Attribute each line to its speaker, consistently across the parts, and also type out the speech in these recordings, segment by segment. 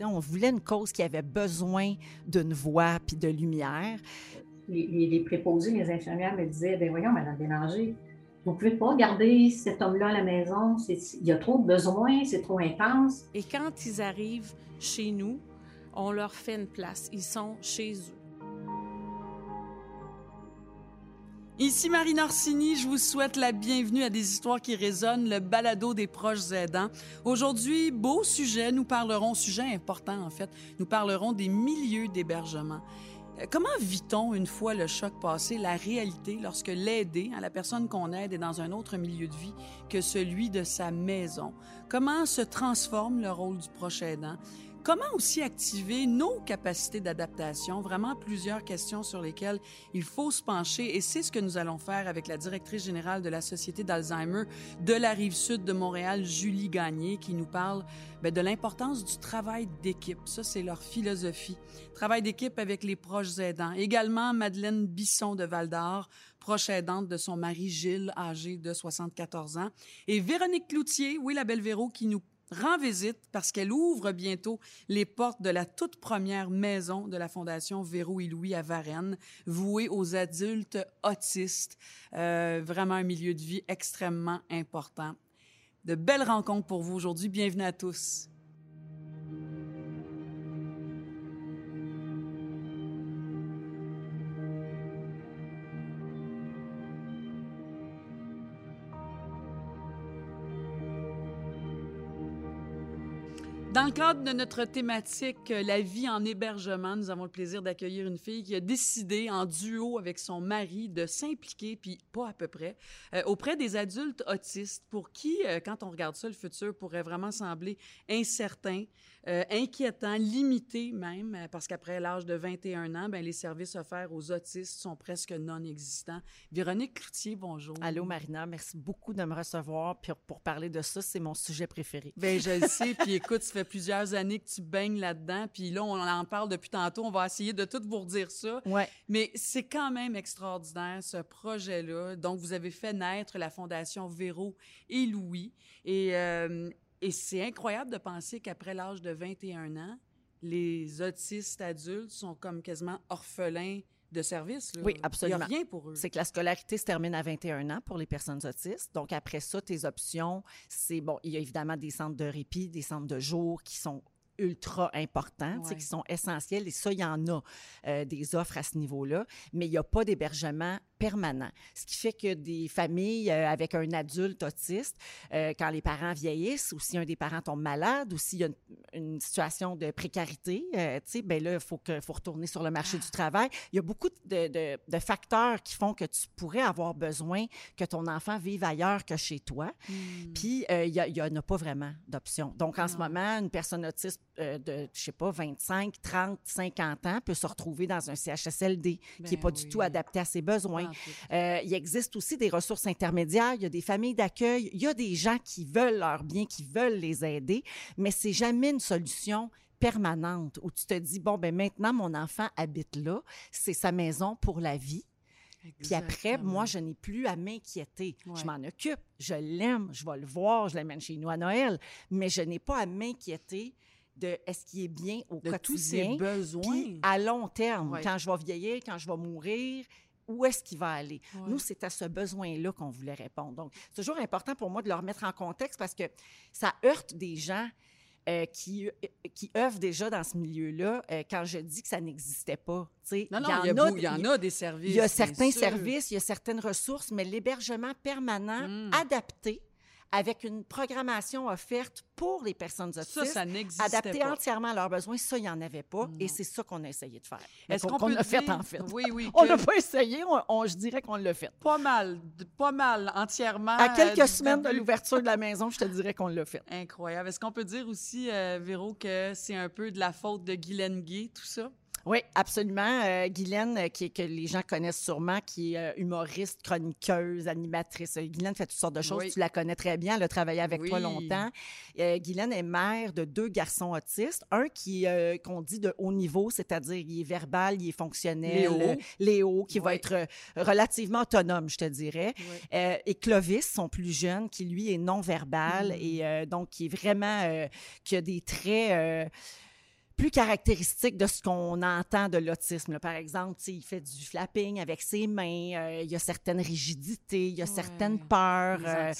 Speaker 1: on voulait une cause qui avait besoin d'une voix puis de lumière.
Speaker 2: Les, préposés, les infirmières me disaient, ben voyons, Madame Bélanger, vous ne pouvez pas garder cet homme-là à la maison. Il y a trop de besoins, c'est trop intense.
Speaker 3: Et quand ils arrivent chez nous, on leur fait une place. Ils sont chez eux. Ici Marie Orsini, je vous souhaite la bienvenue à des histoires qui résonnent, le balado des proches aidants. Aujourd'hui, beau sujet, nous parlerons, sujet important en fait, nous parlerons des milieux d'hébergement. Euh, comment vit-on, une fois le choc passé, la réalité lorsque l'aider, hein, la personne qu'on aide, est dans un autre milieu de vie que celui de sa maison? Comment se transforme le rôle du proche aidant? Comment aussi activer nos capacités d'adaptation? Vraiment plusieurs questions sur lesquelles il faut se pencher et c'est ce que nous allons faire avec la directrice générale de la Société d'Alzheimer de la rive sud de Montréal, Julie Gagné, qui nous parle bien, de l'importance du travail d'équipe. Ça, c'est leur philosophie. Travail d'équipe avec les proches aidants. Également, Madeleine Bisson de Val-d'Or, proche aidante de son mari Gilles, âgé de 74 ans. Et Véronique Cloutier, oui, la belle Véro, qui nous rend visite parce qu'elle ouvre bientôt les portes de la toute première maison de la Fondation Véro et Louis à Varennes, vouée aux adultes autistes. Euh, vraiment un milieu de vie extrêmement important. De belles rencontres pour vous aujourd'hui. Bienvenue à tous. Dans le cadre de notre thématique euh, La vie en hébergement, nous avons le plaisir d'accueillir une fille qui a décidé, en duo avec son mari, de s'impliquer, puis pas à peu près, euh, auprès des adultes autistes pour qui, euh, quand on regarde ça, le futur pourrait vraiment sembler incertain, inquiétant, limité même, parce qu'après l'âge de 21 ans, ben, les services offerts aux autistes sont presque non existants. Véronique Cloutier, bonjour.
Speaker 1: Allô, Marina, merci beaucoup de me recevoir. Puis pour parler de ça, c'est mon sujet préféré.
Speaker 3: Bien, je le sais. Puis écoute, ça fait plusieurs années que tu baignes là-dedans, puis là, on en parle depuis tantôt. On va essayer de tout vous redire ça.
Speaker 1: Ouais.
Speaker 3: Mais c'est quand même extraordinaire, ce projet-là. Donc, vous avez fait naître la Fondation Véro et Louis. Et, euh, et c'est incroyable de penser qu'après l'âge de 21 ans, les autistes adultes sont comme quasiment orphelins de service.
Speaker 1: Oui, absolument.
Speaker 3: Il n'y a rien pour eux.
Speaker 1: C'est que la scolarité se termine à 21 ans pour les personnes autistes. Donc, après ça, tes options, c'est, bon, il y a évidemment des centres de répit, des centres de jour qui sont ultra importants, qui sont essentiels. Et ça, il y en a euh, des offres à ce niveau-là, mais il n'y a pas d'hébergement permanent. Ce qui fait que des familles euh, avec un adulte autiste, euh, quand les parents vieillissent ou si un des parents tombe malade ou s'il y a une, situation de précarité, euh, tu sais, ben là, il faut, que, faut retourner sur le marché du travail. Il y a beaucoup de, de, de, facteurs qui font que tu pourrais avoir besoin que ton enfant vive ailleurs que chez toi. Hmm. Puis, il n'y en a pas vraiment d'options. Donc, en ce moment, une personne autiste de, je sais pas, 25, 30, 50 ans peut se retrouver dans un CHSLD qui n'est ben pas du tout adapté à ses besoins. Euh, il existe aussi des ressources intermédiaires, il y a des familles d'accueil, il y a des gens qui veulent leur bien, qui veulent les aider, mais c'est jamais une solution permanente où tu te dis bon ben maintenant mon enfant habite là, c'est sa maison pour la vie. Puis après, moi, je n'ai plus à m'inquiéter. Je m'en occupe, je l'aime, je vais le voir, je l'amène chez nous à Noël, mais je n'ai pas à m'inquiéter de est-ce qu'il est bien au
Speaker 3: de
Speaker 1: quotidien.
Speaker 3: tous ses besoins.
Speaker 1: à long terme, quand je vais vieillir, quand je vais mourir, où est-ce qu'il va aller? Nous, c'est à ce besoin-là qu'on voulait répondre. Donc, c'est toujours important pour moi de le remettre en contexte parce que ça heurte des gens euh, qui, euh, qui œuvrent déjà dans ce milieu-là euh, quand je dis que ça n'existait pas.
Speaker 3: non, non, il y, a, il y, en a des services.
Speaker 1: Il y a certains services, il y a certaines ressources, mais l'hébergement permanent hmm. adapté avec une programmation offerte pour les personnes autistes,
Speaker 3: ça, ça
Speaker 1: adaptée entièrement à leurs besoins. Ça, il n'y en avait pas. Et c'est ça qu'on a essayé de faire.
Speaker 3: Est-ce
Speaker 1: qu'on
Speaker 3: l'a
Speaker 1: fait, en fait?
Speaker 3: Oui, oui.
Speaker 1: On l'a pas essayé, on, je dirais qu'on l'a fait.
Speaker 3: Pas mal, pas mal, entièrement.
Speaker 1: À quelques euh, semaines de l'ouverture de la maison, je te dirais qu'on l'a fait.
Speaker 3: Incroyable. Est-ce qu'on peut dire aussi, euh, Véro, que c'est un peu de la faute de Guylaine Gay, tout ça?
Speaker 1: Oui, absolument. Euh, Guylaine, euh, qui, que les gens connaissent sûrement, qui est euh, humoriste, chroniqueuse, animatrice. Guylaine fait toutes sortes de choses. Tu la connais très bien. Elle a travaillé avec toi longtemps. Guylaine est mère de deux garçons autistes. Un qui, qu'on dit de haut niveau, c'est-à-dire il est verbal, il est fonctionnel.
Speaker 3: Léo.
Speaker 1: Léo, qui va être relativement autonome, je te dirais. et Clovis, son plus jeune, qui lui est non-verbal mm. et donc qui est vraiment, qui a des traits plus caractéristique de ce qu'on entend de l'autisme. Par exemple, il fait du flapping avec ses mains, euh, il y a certaines rigidités, il y a certaines peurs.
Speaker 3: Euh,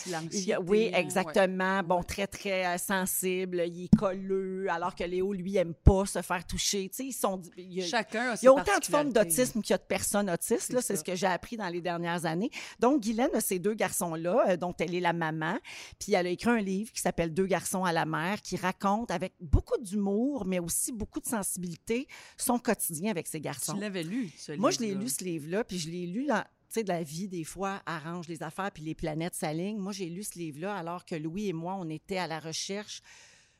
Speaker 1: oui, exactement. Bon, très, très euh, sensible, il est colleux, alors que Léo, lui, aime pas se faire toucher. ils sont, il y a,
Speaker 3: Chacun a
Speaker 1: Il y a autant de formes d'autisme qu'il y a de personnes autistes. C'est ce que j'ai appris dans les dernières années. Donc, Guylaine a ces deux garçons-là, dont elle est la maman. Puis elle a écrit un livre qui s'appelle Deux garçons à la mer, qui raconte avec beaucoup d'humour, mais aussi beaucoup de sensibilité, son quotidien avec ses garçons.
Speaker 3: Tu l'avais lu, ce
Speaker 1: Moi, je l'ai lu, ce livre-là, puis je l'ai lu dans, tu sais, de la vie, des fois, arrange les affaires, puis les planètes s'alignent. Moi, j'ai lu ce livre-là alors que Louis et moi, on était à la recherche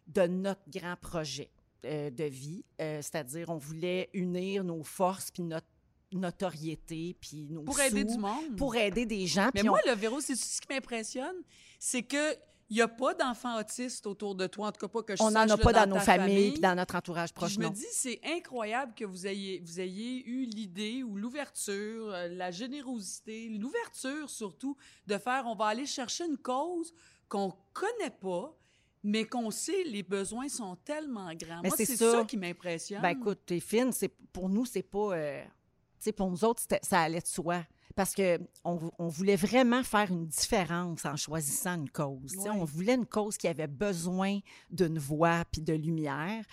Speaker 1: de notre grand projet euh, de vie, euh, c'est-à-dire on voulait unir nos forces puis notre notoriété puis nos
Speaker 3: pour aider du monde
Speaker 1: pour aider des gens
Speaker 3: mais moi le Véro c'est ce qui m'impressionne? C'est que il n'y a pas d'enfants autistes autour de toi, en tout cas pas que je
Speaker 1: On
Speaker 3: n'en
Speaker 1: a pas dans, nos familles, dans notre entourage proche.
Speaker 3: je me dis, c'est incroyable que vous ayez, vous ayez eu l'idée ou l'ouverture, euh, la générosité, l'ouverture surtout, de faire, on va aller chercher une cause qu'on connaît pas, mais qu'on sait les besoins sont tellement grands. Moi, c'est ça. qui m'impressionne.
Speaker 1: Ben écoute, t'es fine, c'est pour nous, c'est pas... Euh, tu sais, pour nous autres, ça allait de soi parce qu'on on voulait vraiment faire une différence en choisissant une cause. On voulait une cause qui avait besoin d'une voix puis de lumière.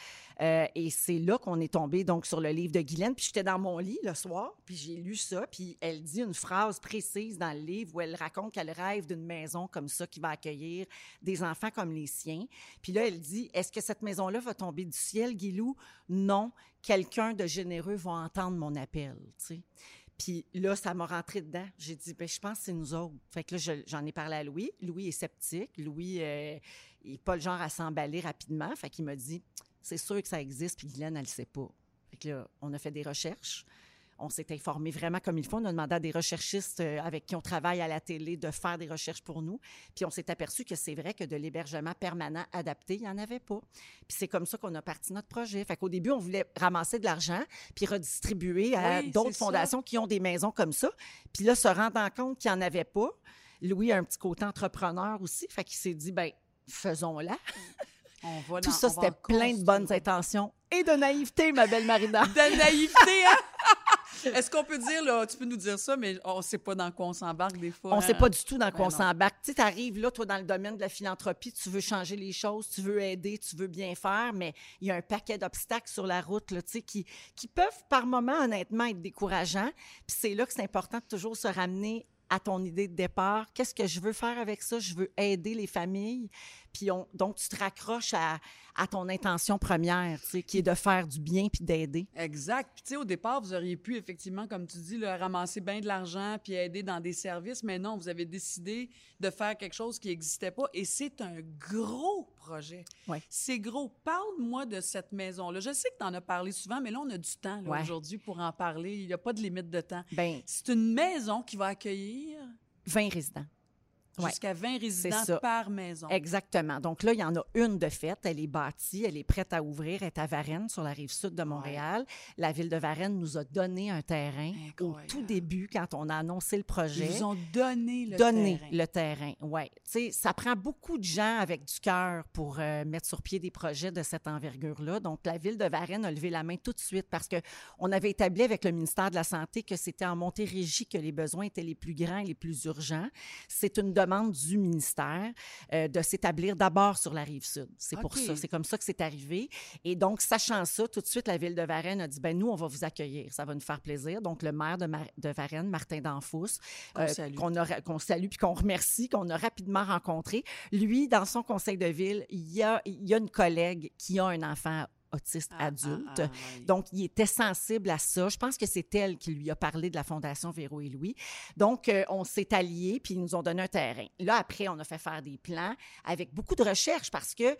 Speaker 1: Euh, et c'est là qu'on est tombé donc sur le livre de Guylaine. Puis j'étais dans mon lit le soir, puis j'ai lu ça. Puis elle dit une phrase précise dans le livre où elle raconte qu'elle rêve d'une maison comme ça qui va accueillir des enfants comme les siens. Puis là, elle dit Est-ce que cette maison-là va tomber du ciel, Guilou Non. Quelqu'un de généreux va entendre mon appel. Puis là, ça m'a rentré dedans. J'ai dit, ben, je pense que c'est nous autres. Fait que là, j'en ai parlé à Louis. Louis est sceptique. Louis euh, il n'est pas le genre à s'emballer rapidement. Fait qu'il m'a dit, c'est sûr que ça existe, puis Guylaine, elle ne le sait pas. Fait que là, on a fait des recherches on s'est informé vraiment comme il faut. On a demandé à des recherchistes euh, avec qui on travaille à la télé de faire des recherches pour nous. Puis on s'est aperçu que c'est vrai que de l'hébergement permanent adapté, il n'y en avait pas. Puis c'est comme ça qu'on a parti notre projet. Fait qu'au début, on voulait ramasser de l'argent puis redistribuer à d'autres fondations qui ont des maisons comme ça. Puis là, se rendant compte qu'il n'y en avait pas, Louis a un petit côté entrepreneur aussi. Fait qu'il s'est dit, ben faisons-la. Tout ça, c'était plein de bonnes intentions et de naïveté, ma belle Marina.
Speaker 3: De naïveté, hein? Est-ce qu'on peut dire, là, tu peux nous dire ça, mais on ne sait pas dans quoi on s'embarque des fois.
Speaker 1: On ne sait hein? pas du tout dans quoi on s'embarque. Tu sais, arrives là, toi, dans le domaine de la philanthropie, tu veux changer les choses, tu veux aider, tu veux bien faire, mais il y a un paquet d'obstacles sur la route, là, tu sais, qui, qui peuvent par moments, honnêtement, être décourageants. Puis c'est là que c'est important de toujours se ramener à ton idée de départ. Qu'est-ce que je veux faire avec ça? Je veux aider les familles. Puis on, donc, tu te raccroches à, à ton intention première, tu sais, qui est de faire du bien puis d'aider.
Speaker 3: Exact. Puis, tu sais, au départ, vous auriez pu, effectivement, comme tu dis, là, ramasser bien de l'argent puis aider dans des services, mais non, vous avez décidé de faire quelque chose qui n'existait pas et c'est un gros projet.
Speaker 1: Ouais.
Speaker 3: C'est gros. Parle-moi de cette maison-là. Je sais que tu en as parlé souvent, mais là, on a du temps aujourd'hui pour en parler. Il n'y a pas de limite de temps.
Speaker 1: Ben,
Speaker 3: c'est une maison qui va accueillir
Speaker 1: 20 résidents.
Speaker 3: Jusqu'à 20 résidents par maison.
Speaker 1: Exactement. Donc là, il y en a une de faite. Elle est bâtie, elle est prête à ouvrir. Elle est à Varennes, sur la rive sud de Montréal. La ville de Varennes nous a donné un terrain au tout début, quand on a annoncé le projet.
Speaker 3: Ils nous ont donné le
Speaker 1: donné terrain. le terrain, oui. Tu sais, ça prend beaucoup de gens avec du cœur pour euh, mettre sur pied des projets de cette envergure-là. Donc, la ville de Varennes a levé la main tout de suite parce qu'on avait établi avec le ministère de la Santé que c'était en Montérégie que les besoins étaient les plus grands et les plus urgents. C'est une demande du ministère euh, de s'établir d'abord sur la rive sud. C'est pour ça, c'est comme ça que c'est arrivé. Et donc, sachant ça, tout de suite, la ville de Varennes a dit, ben nous, on va vous accueillir, ça va nous faire plaisir. Donc, le maire de, de Varennes, Martin Danfous, qu'on euh, salue puis qu'on remercie, qu'on a rapidement rencontré, lui, dans son conseil de ville, il y a, il y a une collègue qui a un enfant autiste ah, adulte. Ah, ah, Donc, il était sensible à ça. Je pense que c'est elle qui lui a parlé de la Fondation Véro et Louis. Donc, euh, on s'est alliés, puis ils nous ont donné un terrain. Là, après, on a fait faire des plans avec beaucoup de recherche parce que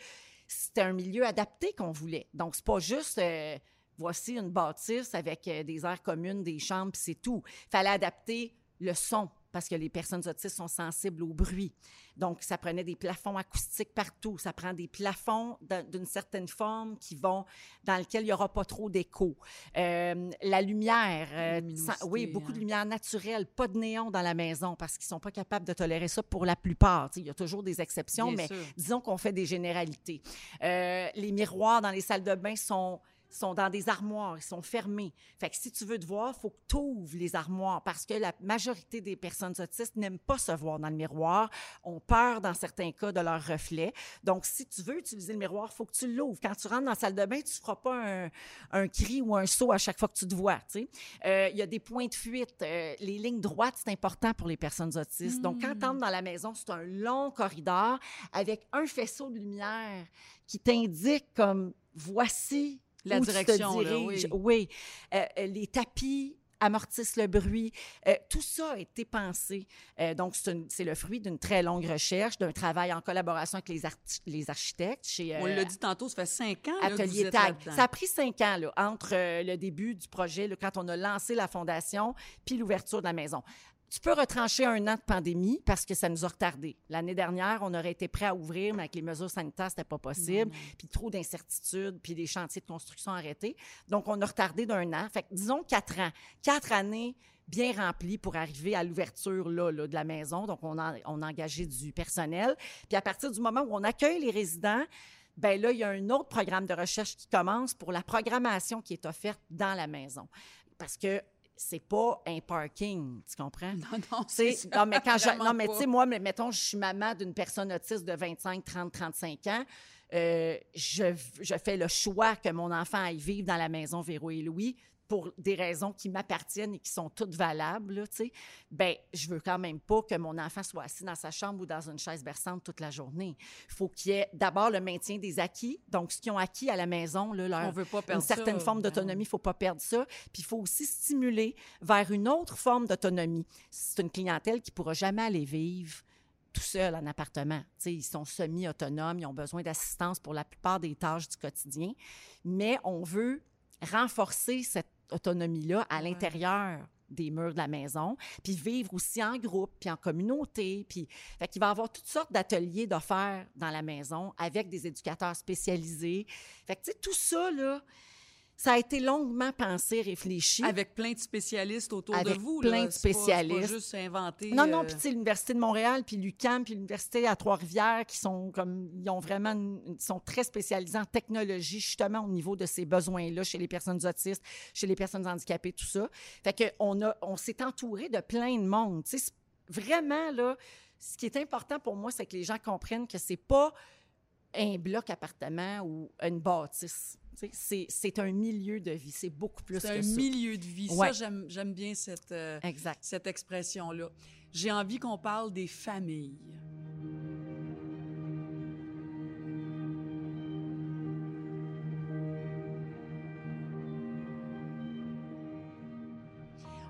Speaker 1: c'était un milieu adapté qu'on voulait. Donc, c'est pas juste... Euh, voici une bâtisse avec euh, des aires communes, des chambres, c'est tout. Il fallait adapter le son, parce que les personnes autistes sont sensibles au bruit. Donc, ça prenait des plafonds acoustiques partout. Ça prend des plafonds d'une certaine forme qui vont, dans lesquels il n'y aura pas trop d'écho. Euh, la lumière, euh, oui, beaucoup de hein. lumière naturelle, pas de néon dans la maison parce qu'ils ne sont pas capables de tolérer ça pour la plupart. il y a toujours des exceptions, mais disons qu'on fait des généralités. Euh, les miroirs dans les salles de bain sont sont dans des armoires, ils sont fermés. Fait que si tu veux te voir, il faut que tu ouvres les armoires parce que la majorité des personnes autistes n'aiment pas se voir dans le miroir, ont peur dans certains cas de leur reflet. Donc, si tu veux utiliser le miroir, il faut que tu l'ouvres. Quand tu rentres dans la salle de bain, tu ne feras pas un, cri ou un saut à chaque fois que tu te vois. Euh, il y a des points de fuite. Euh, les lignes droites, c'est important pour les personnes autistes. Donc, quand tu entres dans la maison, c'est un long corridor avec un faisceau de lumière qui t'indique comme voici
Speaker 3: la direction,
Speaker 1: oui. oui. Euh, euh, les tapis amortissent le bruit. Euh, tout ça a été pensé. donc, c'est le fruit d'une très longue recherche, d'un travail en collaboration avec les, les architectes. Chez,
Speaker 3: On l'a dit tantôt, ça fait cinq ans.
Speaker 1: Atelier Tag. Ça a pris cinq ans là, entre le début du projet, quand on a lancé la fondation, puis l'ouverture de la maison. Tu peux retrancher un an de pandémie parce que ça nous a retardé. L'année dernière, on aurait été prêt à ouvrir, mais avec les mesures sanitaires, c'était pas possible. Puis trop d'incertitudes, puis des chantiers de construction arrêtés. Donc, on a retardé d'un an. Fait que, disons quatre ans. Quatre années bien remplies pour arriver à l'ouverture là, de la maison. Donc, on a, on a engagé du personnel. Puis à partir du moment où on accueille les résidents, ben là, il y a un autre programme de recherche qui commence pour la programmation qui est offerte dans la maison. Parce que c'est pas un parking, tu comprends?
Speaker 3: Non, non,
Speaker 1: c'est Non, mais quand je, non, mais tu sais, moi, mettons, je suis maman d'une personne autiste de 25, 30, 35 ans. Euh, je, je, fais le choix que mon enfant aille vivre dans la maison Véro et Louis pour des raisons qui m'appartiennent et qui sont toutes valables, tu sais, ben je veux quand même pas que mon enfant soit assis dans sa chambre ou dans une chaise berçante toute la journée. Il faut qu'il y ait d'abord le maintien des acquis, donc ce qu'ils ont acquis à la maison, là, leur,
Speaker 3: On veut pas perdre
Speaker 1: une certaine forme ben d'autonomie, il faut pas perdre ça. Puis il faut aussi stimuler vers une autre forme d'autonomie. C'est une clientèle qui pourra jamais aller vivre tout seul en appartement. sais, ils sont semi-autonomes, ils ont besoin d'assistance pour la plupart des tâches du quotidien, mais on veut renforcer cette autonomie-là à l'intérieur des murs de la maison, puis vivre aussi en groupe, puis en communauté, puis fait qu'il va y avoir toutes sortes d'ateliers d'offerts dans la maison avec des éducateurs spécialisés. Fait que tu sais tout ça là, ça a été longuement pensé, réfléchi.
Speaker 3: Avec plein de spécialistes autour
Speaker 1: de
Speaker 3: vous.
Speaker 1: plein de spécialistes. Pas,
Speaker 3: pas juste inventé.
Speaker 1: Non, non, euh, puis l'Université de Montréal, puis l'UQAM, puis l'Université à Trois-Rivières, qui sont comme, ils ont vraiment, sont très spécialisés en technologie, justement, au niveau de ces besoins-là, chez les personnes autistes, chez les personnes handicapées, tout ça. Fait qu'on a, on s'est entouré de plein de monde. Tu sais, vraiment, là, ce qui est important pour moi, c'est que les gens comprennent que c'est pas un bloc appartement ou une bâtisse c'est un milieu de vie. C'est beaucoup plus que
Speaker 3: ça. C'est un milieu de vie. Ça, j'aime bien cette, euh, cette expression-là. J'ai envie qu'on parle des familles.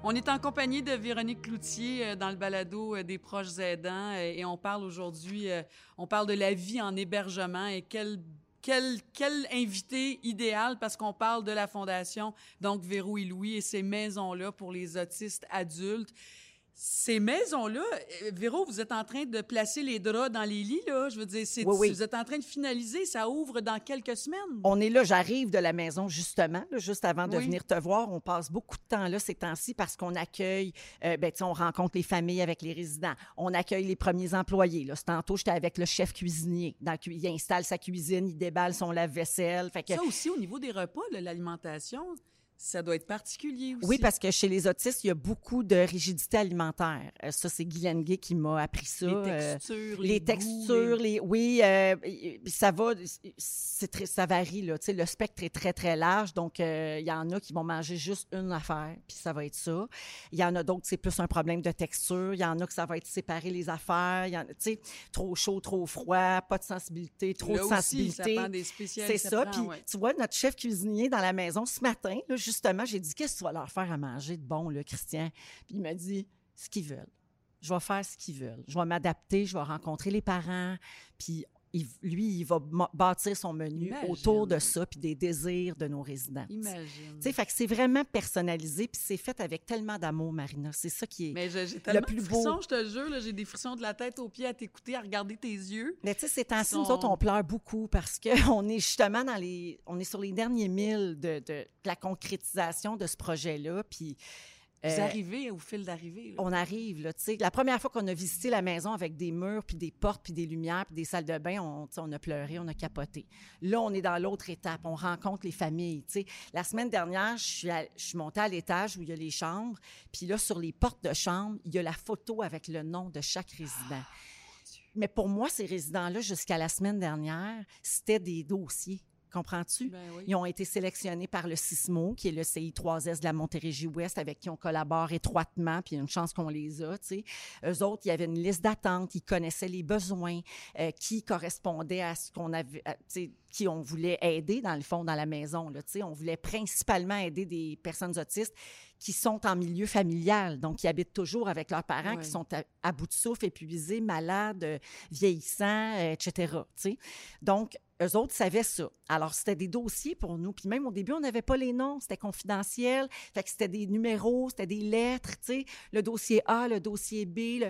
Speaker 3: On est en compagnie de Véronique Cloutier euh, dans le balado euh, des proches aidants et on parle aujourd'hui, on parle de la vie en hébergement et quel quel, invité idéal parce qu'on parle de la fondation, donc Véro et Louis et ces maisons-là pour les autistes adultes. Ces maisons-là, euh, Véro, vous êtes en train de placer les draps dans les lits, là? Je veux dire, c'est, vous êtes en train de finaliser. Ça ouvre dans quelques semaines.
Speaker 1: On est là. J'arrive de la maison, justement, juste avant de venir te voir. On passe beaucoup de temps là ces temps-ci parce qu'on accueille, euh, ben, on rencontre les familles avec les résidents. On accueille les premiers employés. Là. Tantôt, j'étais avec le chef cuisinier. Dans, il installe sa cuisine, il déballe son lave-vaisselle.
Speaker 3: Que... Ça aussi, au niveau des repas, l'alimentation, ça doit être particulier aussi.
Speaker 1: Oui, parce que chez les autistes, il y a beaucoup de rigidité alimentaire. Euh, ça, c'est Guylaine Gay qui m'a appris ça.
Speaker 3: Les euh, textures,
Speaker 1: les, textures, les... oui, euh, ça va, c'est très, ça varie là. Le spectre est très très large, donc il y en a qui vont manger juste une affaire, puis ça va être ça. Il y en a d'autres, c'est plus un problème de texture. Il y en a que ça va être séparer les affaires. Il y en tu sais, trop chaud, trop froid, pas de sensibilité, trop de sensibilité.
Speaker 3: C'est
Speaker 1: ça. Puis tu vois, notre chef cuisinier dans la maison ce matin, là, justement, j'ai dit, qu'est-ce que tu vas leur faire à manger de bon, là, Christian? Puis il m'a dit, ce qu'ils veulent. Je vais faire ce qu'ils veulent. Je vais m'adapter, je vais rencontrer les parents. Puis lui, il va bâtir son menu autour de ça, puis des désirs de nos résidents.
Speaker 3: Imagine.
Speaker 1: Fait que c'est vraiment personnalisé, puis c'est fait avec tellement d'amour, Marina. C'est ça qui est
Speaker 3: Mais j'ai le plus de frissons, je te jure, j'ai des frissons de la tête aux pieds à t'écouter, à regarder tes yeux.
Speaker 1: Mais tu sais, ces temps-ci, nous autres, on pleure beaucoup parce qu'on est justement dans les... On est sur les derniers milles de, de la concrétisation de ce projet-là, puis
Speaker 3: vous euh, arrivez au fil d'arrivée.
Speaker 1: On arrive, là, tu sais. La première fois qu'on a visité la maison avec des murs, puis des portes, puis des lumières, puis des salles de bain, on, on a pleuré, on a capoté. Là, on est dans l'autre étape. On rencontre les familles, tu sais. La semaine dernière, je suis, je suis montée à l'étage où il y a les chambres, puis là, sur les portes de chambre, il y a la photo avec le nom de chaque résident. Mais pour moi, ces résidents-là, jusqu'à la semaine dernière, c'était des dossiers. Comprends-tu?
Speaker 3: Ben
Speaker 1: Ils ont été sélectionnés par le CISMO, qui est le CI3S de la Montérégie-Ouest, avec qui on collabore étroitement, puis il y a une chance qu'on les a, tu sais. Eux autres, il y avait une liste d'attente, ils connaissaient les besoins euh, qui correspondaient à ce qu'on avait, tu sais, qui on voulait aider, dans le fond, dans la maison, là, tu sais. On voulait principalement aider des personnes autistes qui sont en milieu familial, donc qui habitent toujours avec leurs parents, qui sont à, bout de souffle, épuisés, malades, vieillissants, etc. sais. Donc, eux autres savaient ça. Alors, c'était des dossiers pour nous. Puis même au début, on n'avait pas les noms, c'était confidentiel. Fait que c'était des numéros, c'était des lettres, tu sais, le dossier A, le dossier B.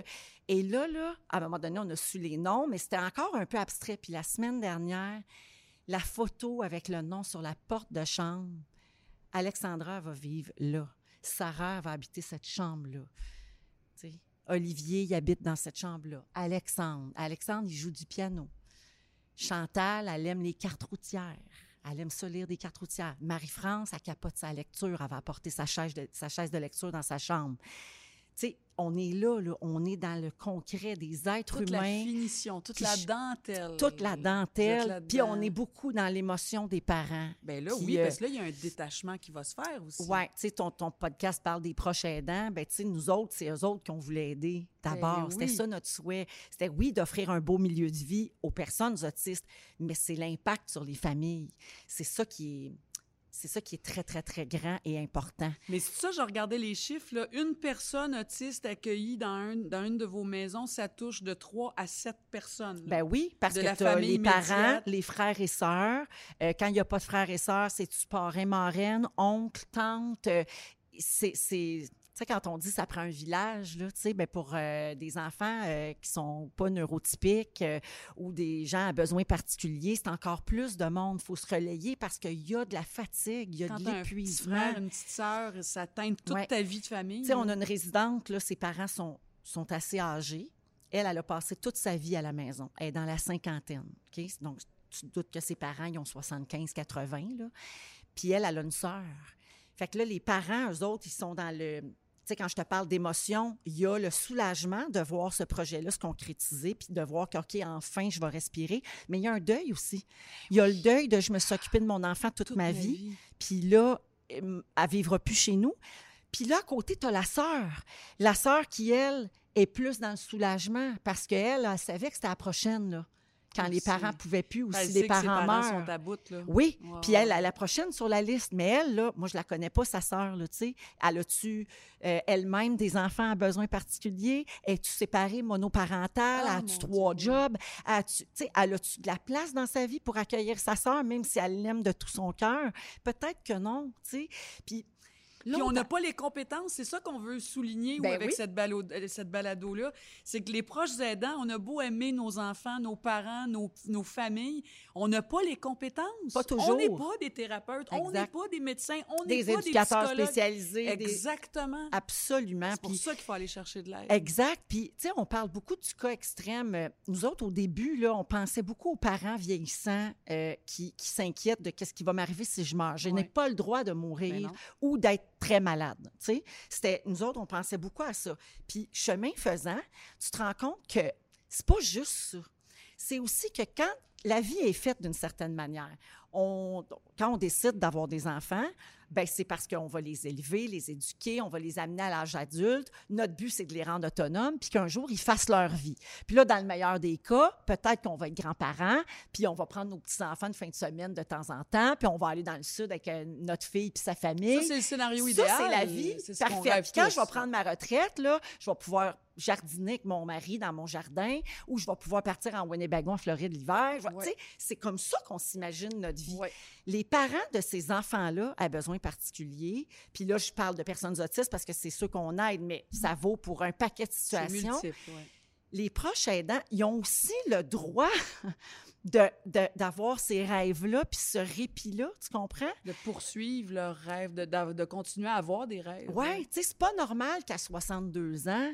Speaker 1: Et là, là, à un moment donné, on a su les noms, mais c'était encore un peu abstrait. Puis la semaine dernière, la photo avec le nom sur la porte de chambre, Alexandra va vivre là. Sarah va habiter cette chambre-là. Olivier, il habite dans cette chambre-là. Alexandre. Alexandre, il joue du piano. Chantal, elle aime les cartes routières. Elle aime ça lire des cartes routières. Marie-France, elle capote sa lecture. Elle va apporter sa chaise de, sa chaise de lecture dans sa chambre. Tu sais, on est là, on est dans le concret des êtres
Speaker 3: toute
Speaker 1: humains. Toute
Speaker 3: la finition, toute la dentelle.
Speaker 1: Toute la dentelle. Puis on est beaucoup dans l'émotion des parents.
Speaker 3: Ben là, oui, parce que là, il y a un détachement qui va se faire aussi.
Speaker 1: Oui, tu sais, ton, ton, podcast parle des proches aidants. Ben, tu sais, nous autres, c'est eux autres qu'on voulait aider d'abord. Ben C'était ça notre souhait. C'était, oui, d'offrir un beau milieu de vie aux personnes autistes, mais c'est l'impact sur les familles. C'est ça qui est c'est ça qui est très, très, très grand et important.
Speaker 3: Mais c'est ça, je regardais les chiffres. Là. Une personne autiste accueillie dans, un, dans une de vos maisons, ça touche de 3 à 7 personnes.
Speaker 1: Ben oui, parce que la les parents, les frères et sœurs. Euh, quand il n'y a pas de frères et sœurs, c'est-tu parrain, marraine, oncle, tante. Euh, c'est tu sais, quand on dit ça prend un village, là, tu sais, ben pour euh, des enfants euh, qui sont pas neurotypiques euh, ou des gens à besoins particuliers, c'est encore plus de monde. Il faut se relayer parce qu'il y a de la fatigue, il y a de l'épuisement.
Speaker 3: Quand une petite sœur, ça teinte toute ta vie de famille.
Speaker 1: Tu sais, on a une résidente, là, ses parents sont, sont assez âgés. Elle, elle a passé toute sa vie à la maison. Elle est dans la cinquantaine, OK? Donc, tu doutes que ses parents, ils ont 75, 80, là. Puis elle, elle a une sœur. Fait que là, les parents, eux autres, ils sont dans le tu sais, quand je te parle d'émotion, il y a le soulagement de voir ce projet-là se concrétiser, puis de voir qu'OK, enfin, je vais respirer. Mais il y a un deuil aussi. Il y a le deuil de je me suis occupée de mon enfant toute, ma, vie, puis là, elle vivra plus chez nous. Puis là, à côté, tu as la sœur. La sœur qui, elle, est plus dans le soulagement parce qu'elle, elle savait que c'était la prochaine, là quand les parents pouvaient plus ou si les parents, meurent.
Speaker 3: Sont à bout, là.
Speaker 1: Oui. Puis elle, la prochaine sur la liste, mais elle, là, moi, je la connais pas, sa sœur, là, tu sais. Elle a-tu euh, elle-même des enfants à besoins particuliers? Es-tu séparée monoparentale? Ah, As-tu trois jobs? As-tu, tu sais, elle a-tu de la place dans sa vie pour accueillir sa sœur, même si elle l'aime de tout son cœur? Peut-être que non, tu sais. Puis
Speaker 3: puis on n'a pas les compétences, c'est ça qu'on veut souligner
Speaker 1: ben
Speaker 3: avec cette, euh, cette balado-là. C'est que les proches aidants, on a beau aimer nos enfants, nos parents, nos, nos familles, on n'a pas les compétences.
Speaker 1: Pas toujours.
Speaker 3: On n'est pas des thérapeutes, on n'est pas des médecins, on
Speaker 1: n'est
Speaker 3: pas
Speaker 1: des éducateurs spécialisés.
Speaker 3: Exactement.
Speaker 1: Absolument.
Speaker 3: C'est pour ça qu'il faut aller chercher de l'aide.
Speaker 1: Exact. Puis, tu sais, on parle beaucoup du cas extrême. Nous autres, au début, là, on pensait beaucoup aux parents vieillissants euh, qui, qui s'inquiètent de qu'est-ce qui va m'arriver si je meurs. Je n'ai pas le droit de mourir ben ou d'être très malade. Tu sais, nous autres, on pensait beaucoup à ça. Puis chemin faisant, tu te rends compte que c'est pas juste ça. C'est aussi que quand la vie est faite d'une certaine manière, quand on décide d'avoir des enfants, ben c'est parce qu'on va les élever, les éduquer, on va les amener à l'âge adulte. Notre but, c'est de les rendre autonomes, puis qu'un jour, ils fassent leur vie. Puis là, dans le meilleur des cas, peut-être qu'on va être grands-parents, puis on va prendre nos petits-enfants de fin de semaine de temps en temps, puis on va aller dans le sud avec euh, notre fille puis sa famille.
Speaker 3: Ça, c'est le scénario
Speaker 1: Ça,
Speaker 3: idéal.
Speaker 1: c'est la vie. Parfait. Puis quand je vais prendre ma retraite, là, je vais pouvoir jardiner avec mon mari dans mon jardin ou je vais pouvoir partir en Winnebago, en Floride, l'hiver.
Speaker 3: Ouais.
Speaker 1: C'est comme ça qu'on s'imagine notre vie.
Speaker 3: Ouais.
Speaker 1: Les parents de ces enfants-là à besoins particuliers, puis là, je parle de personnes autistes parce que c'est ceux qu'on aide, mais ça vaut pour un paquet de situations.
Speaker 3: multiple, ouais.
Speaker 1: Les proches aidants, ils ont aussi le droit de- de- d'avoir ces rêves-là, puis ce répit-là, tu comprends?
Speaker 3: De poursuivre leur rêve, de, de, de continuer à avoir des rêves.
Speaker 1: Oui, tu sais, c'est pas normal qu'à 62 ans,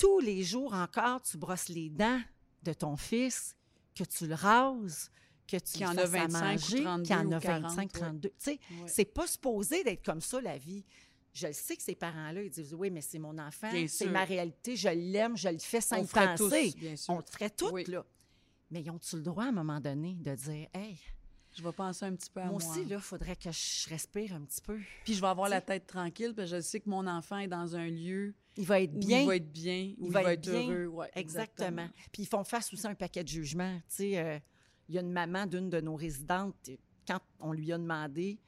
Speaker 1: tous les jours encore, tu brosses les dents de ton fils, que tu le rases, que tu
Speaker 3: Qu'il en a
Speaker 1: fasses à
Speaker 3: 25 ou
Speaker 1: manger,
Speaker 3: 32
Speaker 1: qu'il en a
Speaker 3: 40,
Speaker 1: 25,
Speaker 3: ouais.
Speaker 1: 32. Tu sais,
Speaker 3: Ouais.
Speaker 1: c'est pas supposé d'être comme ça, la vie. Je le sais que ces parents-là, ils disent, oui, mais c'est mon enfant,
Speaker 3: Bien
Speaker 1: c'est
Speaker 3: sûr.
Speaker 1: ma réalité, je l'aime, je le fais sans
Speaker 3: On
Speaker 1: y
Speaker 3: ferait tous,
Speaker 1: penser.
Speaker 3: bien sûr.
Speaker 1: On le ferait
Speaker 3: Oui.
Speaker 1: là. Mais ils ont-tu le droit, à un moment donné, de dire, hey,
Speaker 3: Je vais penser un petit peu à
Speaker 1: moi
Speaker 3: moi.
Speaker 1: aussi, là, il faudrait que je respire un petit peu.
Speaker 3: Puis je vais avoir la tête tranquille, parce que je sais que mon enfant est dans un lieu
Speaker 1: Il va être bien.
Speaker 3: il va être bien, il, va, être, heureux. Ouais,
Speaker 1: Exactement. Puis ils font face aussi à un paquet de jugements. Tu sais, euh, il y a une maman d'une de nos résidentes, quand on lui a demandé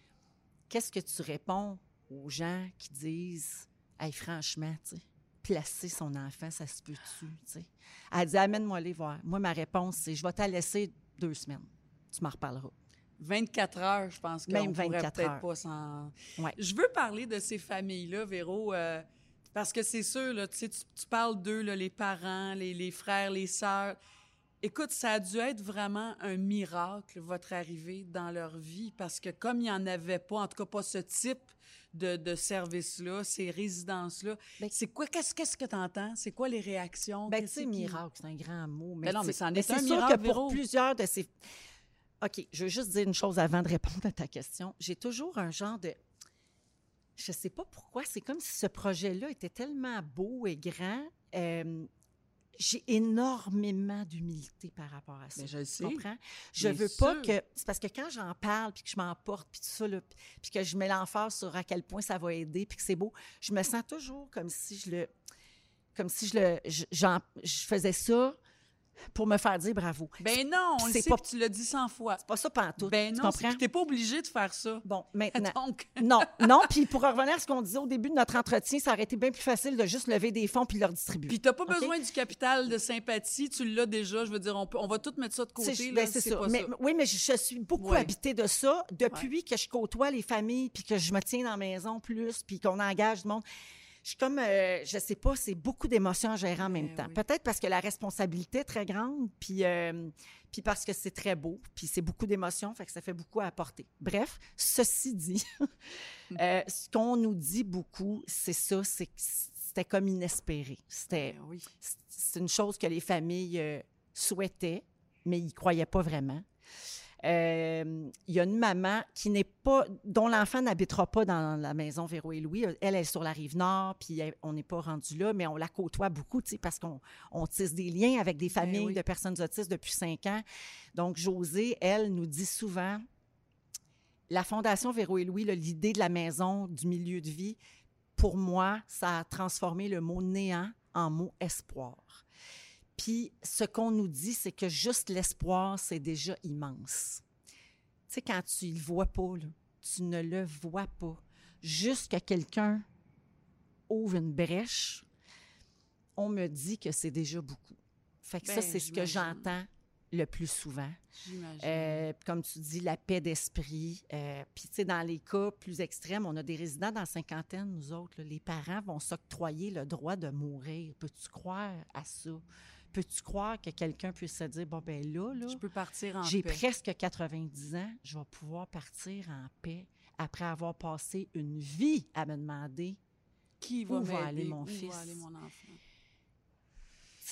Speaker 1: qu'est-ce que tu réponds aux gens qui disent, hey, franchement, tu sais, placer son enfant, ça se peut-tu, tu sais? Elle dit, amène-moi les voir. Moi, ma réponse, c'est, je vais t'en laisser deux semaines. Tu m'en reparleras.
Speaker 3: 24 heures, je pense qu'on
Speaker 1: Même
Speaker 3: pourrait
Speaker 1: 24
Speaker 3: peut-être pas s'en...
Speaker 1: Ouais.
Speaker 3: Je veux parler de ces familles-là, Véro, euh, parce que c'est sûr, là, tu, tu, parles d'eux, là, les parents, les, les frères, les sœurs. Écoute, ça a dû être vraiment un miracle, votre arrivée dans leur vie, parce que comme il n'y en avait pas, en tout cas pas ce type de, de service-là, ces résidences-là,
Speaker 1: Ben-
Speaker 3: c'est quoi, qu'est-ce, qu'est-ce que tu entends? C'est quoi les réactions?
Speaker 1: Ben,
Speaker 3: qui-
Speaker 1: miracle, c'est un grand mot. Mais,
Speaker 3: Ben non, mais c'en est un
Speaker 1: c'est sûr
Speaker 3: miracle,
Speaker 1: que pour
Speaker 3: Véro.
Speaker 1: plusieurs de ces. OK, je veux juste dire une chose avant de répondre à ta question. J'ai toujours un genre de. Je sais pas pourquoi, c'est comme si ce projet-là était tellement beau et grand. Euh, j'ai énormément d'humilité par rapport à ça.
Speaker 3: Ben, je le sais.
Speaker 1: comprends? Je
Speaker 3: Bien
Speaker 1: veux pas que. C'est parce que quand j'en parle, puis que je m'emporte, puis tout ça, là, puis que je mets l'emphase sur à quel point ça va aider, puis que c'est beau, je me sens toujours comme si je le. Comme si je le. je- j'en- je faisais ça pour me faire dire bravo.
Speaker 3: Ben non, on le
Speaker 1: C'est
Speaker 3: sait,
Speaker 1: pas-
Speaker 3: tu l'as dit 100 fois.
Speaker 1: C'est pas ça pantoute.
Speaker 3: Ben
Speaker 1: tu
Speaker 3: non, que t'es pas obligé de faire ça.
Speaker 1: Bon, maintenant.
Speaker 3: Donc,
Speaker 1: non, non. Puis pour revenir à ce qu'on disait au début de notre entretien, ça aurait été bien plus facile de juste lever des fonds puis leur distribuer.
Speaker 3: puis t'as pas besoin du capital de sympathie, tu l'as déjà. Je veux dire, on, peut, on va tout mettre ça de
Speaker 1: Tu
Speaker 3: côté.
Speaker 1: ben, c'est ça. Mais,
Speaker 3: ça.
Speaker 1: Oui, mais je, je suis beaucoup
Speaker 3: Ouais.
Speaker 1: habitée de ça depuis que je côtoie les familles puis que je me tiens dans la maison plus puis qu'on engage du monde. Je suis comme, euh, je sais pas, c'est beaucoup d'émotions à gérer en même
Speaker 3: Ben
Speaker 1: temps.
Speaker 3: oui.
Speaker 1: Peut-être parce que la responsabilité est très grande, puis, euh, puis parce que c'est très beau, puis c'est beaucoup d'émotions, fait que ça fait beaucoup à apporter. Bref, ceci dit, euh, ce qu'on nous dit beaucoup, c'est ça, c'est que c'était comme inespéré. C'était
Speaker 3: Ben oui.
Speaker 1: c'est une chose que les familles souhaitaient, mais ils croyaient pas vraiment. Euh, Il y a une maman qui n'est pas, dont l'enfant n'habitera pas dans la maison Véro et Louis. Elle, elle est sur la rive nord, puis elle- on n'est pas rendu là, mais on la côtoie beaucoup, tu sais, parce qu'on on tisse des liens avec des familles
Speaker 3: Ben oui.
Speaker 1: de personnes autistes depuis cinq ans. Donc, Josée, elle, nous dit souvent, la Fondation Véro et Louis, l'idée de la maison, du milieu de vie, pour moi, ça a transformé le mot néant en mot espoir. Puis ce qu'on nous dit, c'est que juste l'espoir, c'est déjà immense. Tu sais, quand tu le vois pas, là, tu ne le vois pas. Juste que quelqu'un ouvre une brèche, on me dit que c'est déjà beaucoup. Fait que ça,
Speaker 3: Ben,
Speaker 1: c'est ce que j'entends le plus souvent. Euh, comme tu dis, la paix d'esprit. Euh, Puis, tu sais, dans les cas plus extrêmes, on a des résidents dans la cinquantaine, nous autres. là, les parents vont s'octroyer le droit de mourir. Peux-tu croire à ça? Peux-tu croire que quelqu'un puisse se dire, bon, ben là, là,
Speaker 3: je peux partir en
Speaker 1: j'ai
Speaker 3: paix.
Speaker 1: presque 90 ans, je vais pouvoir partir en paix après avoir passé une vie à me demander,
Speaker 3: Qui va
Speaker 1: Où va aller mon
Speaker 3: Où
Speaker 1: fils?
Speaker 3: va aller mon enfant?
Speaker 1: tu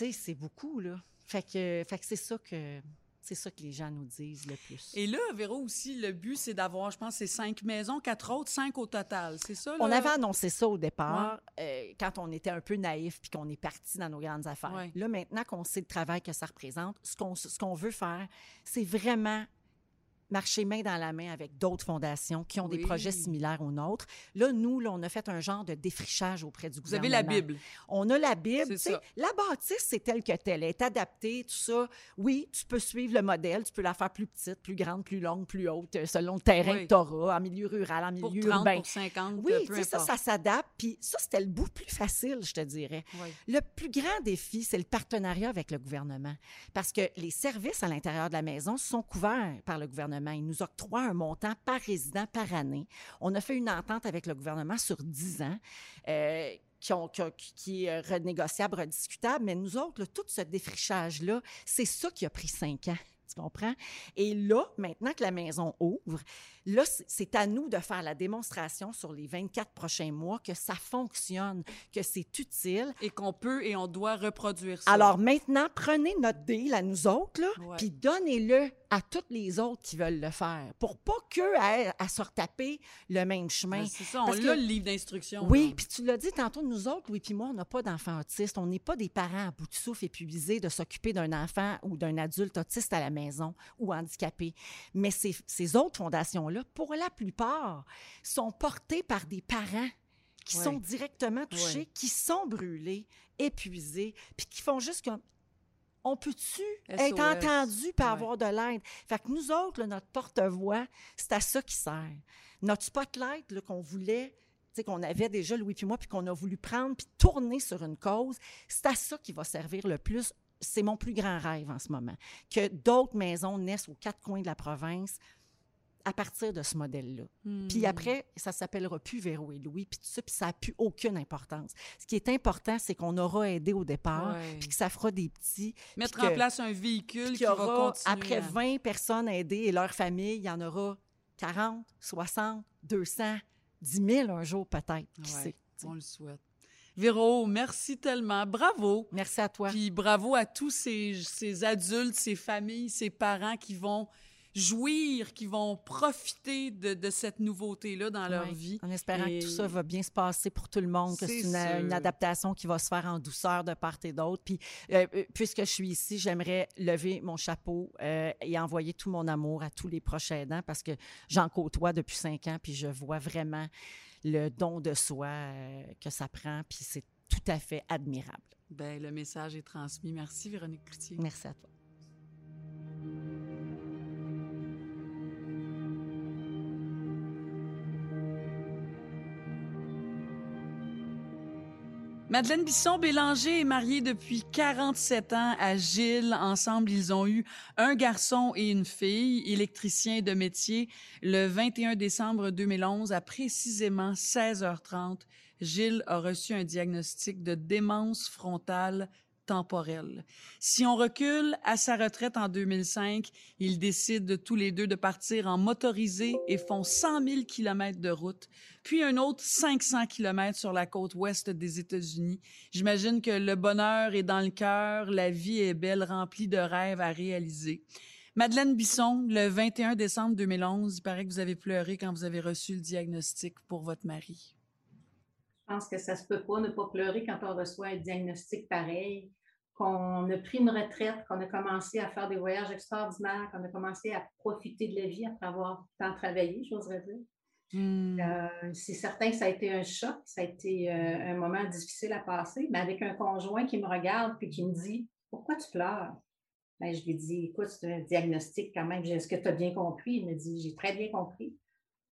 Speaker 1: sais, c'est beaucoup, là. Fait que, fait que c'est ça que c'est ça que les gens nous disent le plus.
Speaker 3: Et là, Véro, aussi, le but, c'est d'avoir, je pense, c'est cinq maisons, quatre autres, cinq au total. C'est ça, là?
Speaker 1: On avait annoncé ça au départ, euh, quand on était un peu naïf puis qu'on est parti dans nos grandes affaires.
Speaker 3: Ouais.
Speaker 1: Là, maintenant qu'on sait le travail que ça représente, ce qu'on ce qu'on veut faire, c'est vraiment marcher main dans la main avec d'autres fondations qui ont des projets similaires aux nôtres. Là, nous, là, on a fait un genre de défrichage auprès du gouvernement.
Speaker 3: Vous avez la Bible.
Speaker 1: On a la Bible. La bâtisse, c'est telle que telle. Elle est adaptée, tout ça. Oui, tu peux suivre le modèle. Tu peux la faire plus petite, plus grande, plus longue, plus haute, euh, selon le terrain que tu auras, en milieu rural, en milieu
Speaker 3: pour
Speaker 1: 30, urbain.
Speaker 3: Pour 50,
Speaker 1: oui, peu ça, ça s'adapte. Puis ça, c'était le bout plus facile, je te dirais. Le plus grand défi, c'est le partenariat avec le gouvernement. Parce que les services à l'intérieur de la maison sont couverts par le gouvernement. Ils nous octroient un montant par résident par année. On a fait une entente avec le gouvernement sur 10 ans. Euh, qui, est renégociable, rediscutable, mais nous autres, tout ce défrichage-là, c'est ça qui a pris cinq ans. Tu comprends? Et là, maintenant que la maison ouvre, Là, c'est à nous de faire la démonstration sur les 24 prochains mois que ça fonctionne, que c'est utile.
Speaker 3: Et qu'on peut et on doit reproduire ça.
Speaker 1: Alors maintenant, prenez notre deal à nous autres, puis donnez-le à toutes les autres qui veulent le faire, pour pas qu'eux aient à se retaper le même chemin. Ben,
Speaker 3: c'est ça, on a le livre d'instruction.
Speaker 1: Oui, puis tu l'as dit tantôt, nous autres, Louis puis moi, on n'a pas d'enfants autistes. On n'est pas des parents à bout de souffle épuisés de s'occuper d'un enfant ou d'un adulte autiste à la maison ou handicapé. Mais ces, ces autres fondations-là, pour la plupart, sont portés par des parents qui sont directement touchés, qui sont brûlés, épuisés, puis qui font juste comme on peut-tu être entendu par avoir de l'aide? Fait que nous autres, notre porte-voix, c'est à ça qui sert. Notre spotlight qu'on voulait, qu'on avait déjà, Louis puis moi, puis qu'on a voulu prendre, puis tourner sur une cause, c'est à ça qui va servir le plus. C'est mon plus grand rêve en ce moment. Que d'autres maisons naissent aux quatre coins de la province, à partir de ce modèle-là. Puis hmm. après, ça s'appellera plus Véro et Louis, puis tout ça, puis ça n'a plus aucune importance. Ce qui est important, c'est qu'on aura aidé au départ, puis que ça fera des petits.
Speaker 3: Mettre en place un véhicule qui va continuer.
Speaker 1: Après 20 personnes aidées et leur famille, il y en aura 40, 60, 200, 10 000 un jour peut-être, qui sait.
Speaker 3: On le souhaite. Véro, merci tellement. Bravo.
Speaker 1: Merci à toi.
Speaker 3: Puis bravo à tous ces, ces adultes, ces familles, ces parents qui vont jouir, qui vont profiter de, cette nouveauté-là dans leur vie.
Speaker 1: En espérant que tout ça va bien se passer pour tout le monde, que c'est une, adaptation qui va se faire en douceur de part et d'autre. Puis, euh, euh, puisque je suis ici, j'aimerais lever mon chapeau euh, et envoyer tout mon amour à tous les proches aidants parce que j'en côtoie depuis cinq ans, puis je vois vraiment le don de soi que ça prend, puis c'est tout à fait admirable.
Speaker 3: Bien, le message est transmis. Merci, Véronique Cloutier.
Speaker 1: Merci à toi.
Speaker 3: Madeleine Bisson-Bélanger est mariée depuis 47 ans à Gilles. Ensemble, ils ont eu un garçon et une fille, électricien de métier. Le 21 décembre 2011, à précisément 16h30, Gilles a reçu un diagnostic de démence frontale Si on recule à sa retraite en 2005, ils décident tous les deux de partir en motorisé et font 100 000 kilomètres de route puis un autre 500 km sur la côte ouest des États-Unis. J'imagine que le bonheur est dans le cœur, la vie est belle, remplie de rêves à réaliser. Madeleine Bisson, le 21 décembre 2011, il paraît que vous avez pleuré quand vous avez reçu le diagnostic pour votre mari.
Speaker 2: Je pense que ça se peut pas ne pas pleurer quand on reçoit un diagnostic pareil, qu'on a pris une retraite, qu'on a commencé à faire des voyages extraordinaires, qu'on a commencé à profiter de la vie après avoir tant travaillé, j'oserais dire. Hmm. Euh, c'est certain que ça a été un choc, ça a été euh, un moment difficile à passer, mais avec un conjoint qui me regarde puis qui me dit Pourquoi tu pleures? Ben, je lui dis Écoute, c'est un diagnostic quand même, est-ce que tu as bien compris? Il me dit J'ai très bien compris.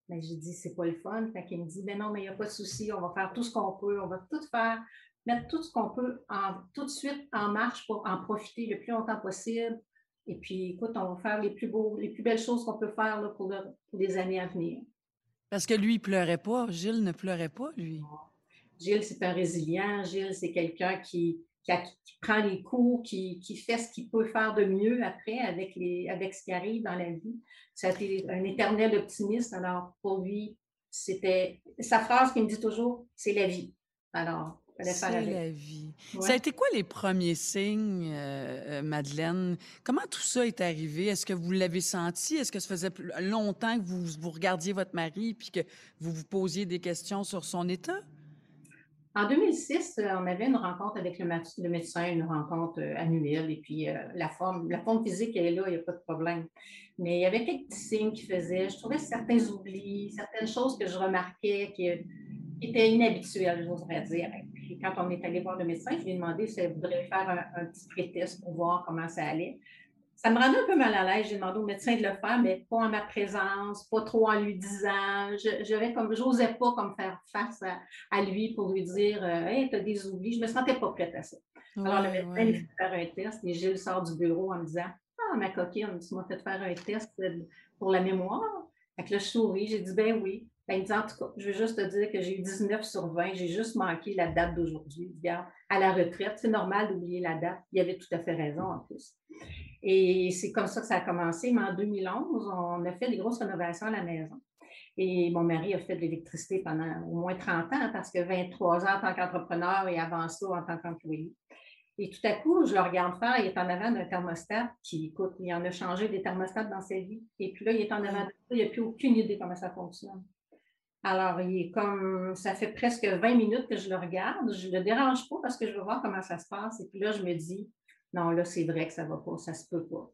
Speaker 2: Ben, je dis C'est pas le fun. Fait il me dit Ben non, mais il n'y a pas de souci, on va faire tout ce qu'on peut, on va tout faire, mettre tout ce qu'on peut en, tout de suite en marche pour en profiter le plus longtemps possible. Et puis, écoute, on va faire les plus beaux, les plus belles choses qu'on peut faire là, pour, pour les années à venir.
Speaker 3: Parce que lui, il pleurait pas. Gilles ne pleurait pas, lui.
Speaker 2: Gilles, c'est un résilient. Gilles, c'est quelqu'un qui, prend les coups, qui, fait ce qu'il peut faire de mieux après avec, les, avec ce qui arrive dans la vie. C'était un éternel optimiste. Alors, pour lui, c'était sa phrase qu'il me dit toujours, c'est la vie. Alors,
Speaker 3: c'est la vie. Ça a été quoi les premiers signes, euh, euh, Madeleine? Comment tout ça est arrivé? Est-ce que vous l'avez senti? Est-ce que ça faisait longtemps que vous, vous regardiez votre mari puis que vous vous posiez des questions sur son état?
Speaker 2: En 2006, euh, on avait une rencontre avec le, médecin, une rencontre annuelle, et puis euh, la, forme, la forme physique est là, il n'y a pas de problème. Mais il y avait quelques signes qui faisaient, je trouvais certains oublis, certaines choses que je remarquais qui, étaient inhabituelles, j'oserais dire. Puis quand on est allé voir le médecin, je lui ai demandé s'il voudrait faire un, un petit pré-test pour voir comment ça allait ça me rendait un peu mal à l'aise. J'ai demandé au médecin de le faire, mais pas en ma présence, pas trop en lui disant. Je comme, j'osais pas comme faire face à, lui pour lui dire euh, Hey, tu as des oublis. Je me sentais pas prête à ça. Alors, le médecin il fait faire un test et Gilles sort du bureau en me disant Ah, ma coquine, tu m'as fait faire un test pour la mémoire. Fait que là, je souris. J'ai dit Ben oui. Ben, En tout cas, je veux juste te dire que j'ai eu 19 sur 20. J'ai juste manqué la date d'aujourd'hui. À la retraite, c'est normal d'oublier la date. Il avait tout à fait raison en plus. Et c'est comme ça que ça a commencé. Mais en 2011, on a fait des grosses rénovations à la maison. Et mon mari a fait de l'électricité pendant au moins 30 ans, parce que 23 ans en tant qu'entrepreneur et avant ça en tant qu'employé. Et tout à coup, je le regarde faire, il est en avant d'un thermostat qui, écoute, il en a changé des thermostats dans sa vie. Et puis là, il est en avant de ça, il n'a plus aucune idée comment ça fonctionne. Alors, il est comme, ça fait presque 20 minutes que je le regarde. Je ne le dérange pas parce que je veux voir comment ça se passe. Et puis là, je me dis, non, là, c'est vrai que ça ne va pas, ça ne se peut pas.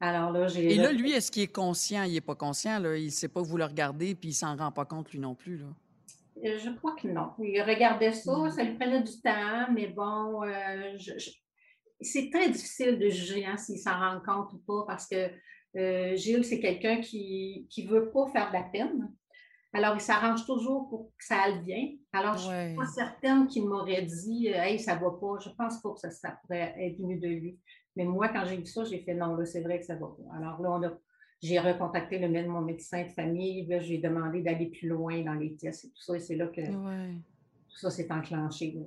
Speaker 3: Alors là, j'ai. Et là, lui, est-ce qu'il est conscient? Il n'est pas conscient, là. Il ne sait pas que vous le regardez, puis il ne s'en rend pas compte, lui non plus, là.
Speaker 2: Euh, je crois que non. Il regardait ça, hmm. ça lui prenait du temps, mais bon, euh, c'est très difficile de juger hein, s'il s'en rend compte ou pas, parce que euh, Gilles, c'est quelqu'un qui ne veut pas faire de la peine. Alors, il s'arrange toujours pour que ça aille bien. Alors, je ne suis pas certaine qu'il m'aurait dit euh, Hey, ça ne va pas. Je pense pas que ça, ça, pourrait être venu de lui. Mais moi, quand j'ai vu ça, j'ai fait non, là, c'est vrai que ça ne va pas. Alors là, j'ai recontacté le, mon médecin de famille. Là, j'ai demandé d'aller plus loin dans les tests et tout ça. Et c'est là que tout ça s'est enclenché.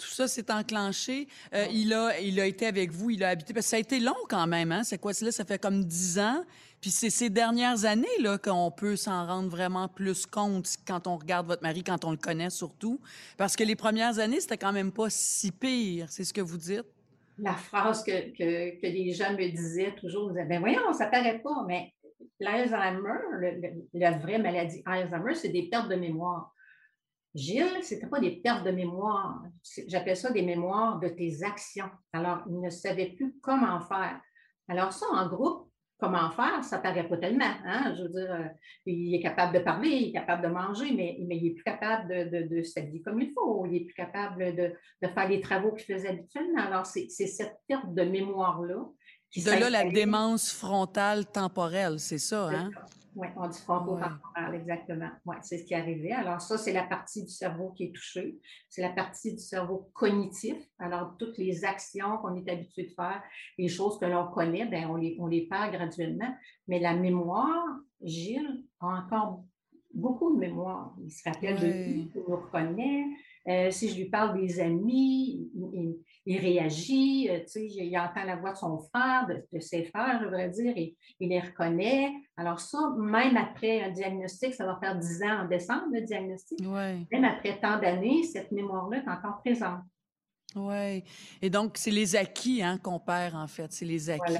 Speaker 3: Tout ça s'est enclenché. Euh, il, a, il a été avec vous, il a habité. Parce que ça a été long quand même. Hein? C'est quoi? Là, ça fait comme dix ans. Puis c'est ces dernières années là qu'on peut s'en rendre vraiment plus compte quand on regarde votre mari, quand on le connaît surtout. Parce que les premières années, c'était quand même pas si pire. C'est ce que vous dites?
Speaker 2: La phrase que, que, les gens me disaient toujours, ils ben voyons, ça paraît pas, mais l'Alzheimer, la vraie maladie Alzheimer, c'est des pertes de mémoire. Gilles, ce n'était pas des pertes de mémoire. J'appelle ça des mémoires de tes actions. Alors, il ne savait plus comment faire. Alors, ça, en groupe, comment faire, ça ne paraît pas tellement. Hein? Je veux dire, euh, il est capable de parler, il est capable de manger, mais, mais il n'est plus capable de, de, s'habiller comme il faut, il n'est plus capable de, faire les travaux qu'il faisait habituellement. Alors, c'est cette perte de mémoire-là.
Speaker 3: Qui de là, la démence frontale temporelle, c'est ça, hein?
Speaker 2: Oui, on dit fronto-temporal, exactement. Oui, c'est ce qui est arrivé. Alors, ça, c'est la partie du cerveau qui est touchée. C'est la partie du cerveau cognitif. Alors, toutes les actions qu'on est habitué de faire, les choses que l'on connaît, bien, on, les, on les perd graduellement. Mais la mémoire, Gilles a encore beaucoup de mémoire. Il se rappelle de lui, il nous reconnaît. Euh, si je lui parle des amis, il, réagit, euh, il, entend la voix de son frère, de, ses frères, je voudrais dire, et il les reconnaît. Alors ça, même après un diagnostic, ça va faire 10 ans en décembre, le diagnostic. Même après tant d'années, cette mémoire-là est encore présente.
Speaker 3: Oui. Et donc, c'est les acquis hein, qu'on perd, en fait. C'est les acquis.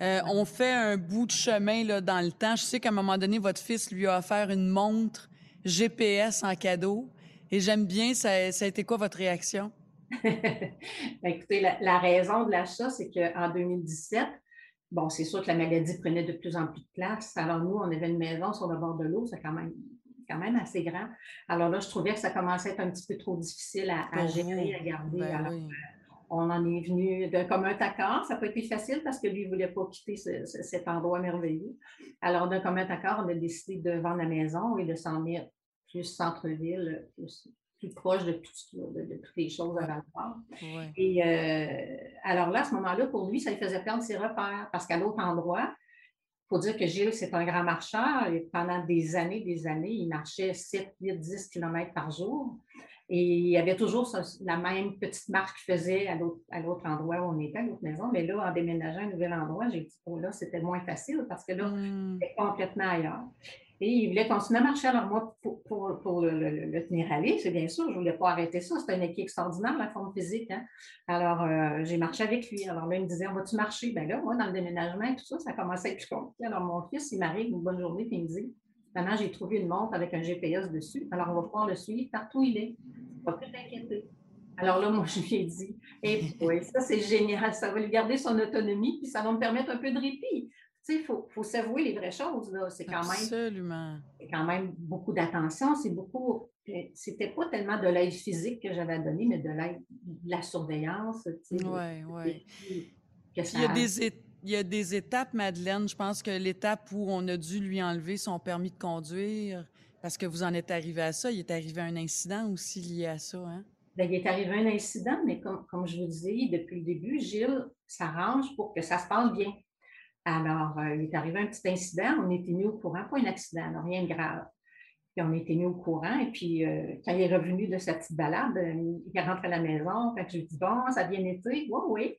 Speaker 3: Euh, on fait un bout de chemin là, dans le temps. Je sais qu'à un moment donné, votre fils lui a offert une montre GPS en cadeau. Et j'aime bien, ça, a été quoi votre réaction?
Speaker 2: Ben, écoutez, la, raison de l'achat, c'est qu'en 2017, bon, c'est sûr que la maladie prenait de plus en plus de place. Alors, nous, on avait une maison sur le bord de l'eau, c'est quand même, quand même assez grand. Alors là, je trouvais que ça commençait à être un petit peu trop difficile à, gérer, à garder. Ben Alors, euh, on en est venu d'un commun accord. Ça n'a pas été facile parce que lui ne voulait pas quitter cet endroit merveilleux. Alors, d'un commun accord, on a décidé de vendre la maison et de s'en mettre plus centre-ville, plus, proche de, toutes les choses à Val-d'Or. Et euh, alors là, à ce moment-là, pour lui, ça lui faisait perdre ses repères parce qu'à l'autre endroit, il faut dire que Gilles, c'est un grand marcheur et pendant des années, des années, il marchait 7, 8, 10 km par jour. Et il y avait toujours la même petite marque qu'il faisait à l'autre endroit où on était, à l'autre maison. Mais là, en déménageant à un nouvel endroit, j'ai dit, oh là, c'était moins facile parce que là, mmh. c'était complètement ailleurs. Et il voulait continuer à marcher. Alors, moi, pour, le, tenir à c'est bien sûr, je ne voulais pas arrêter ça. C'est un équipe extraordinaire, la forme physique. Hein. Alors, euh, j'ai marché avec lui. Alors là, il me disait, on va-tu marcher? Bien là, moi, dans le déménagement et tout ça, ça commençait à être plus compliqué. Alors, mon fils, il m'arrive une bonne journée, et il me dit, maintenant, j'ai trouvé une montre avec un GPS dessus. Alors, on va pouvoir le suivre partout où il est. Alors là, moi, je lui ai dit, eh, oui, ça c'est génial, ça va lui garder son autonomie, puis ça va me permettre un peu de répit. Il faut, faut s'avouer les vraies choses. C'est quand
Speaker 3: même.
Speaker 2: C'est quand même beaucoup d'attention, c'est beaucoup. C'était pas tellement de l'aide physique que j'avais donné, mais de l'aide, de la surveillance.
Speaker 3: Oui, oui. Il y a des il y a des étapes, Madeleine. Je pense que l'étape où on a dû lui enlever son permis de conduire, parce que vous en êtes arrivé à ça, il est arrivé un incident aussi lié à ça. Hein?
Speaker 2: Bien, il est arrivé un incident, mais comme, comme je vous disais depuis le début, Gilles s'arrange pour que ça se passe bien. Alors, euh, il est arrivé un petit incident, on était mis au courant, pas un accident, rien de grave. Puis on était mis au courant, et puis euh, quand il est revenu de sa petite balade, euh, il est rentré à la maison, fait je lui ai dit, bon, ça a bien été, oui, oui.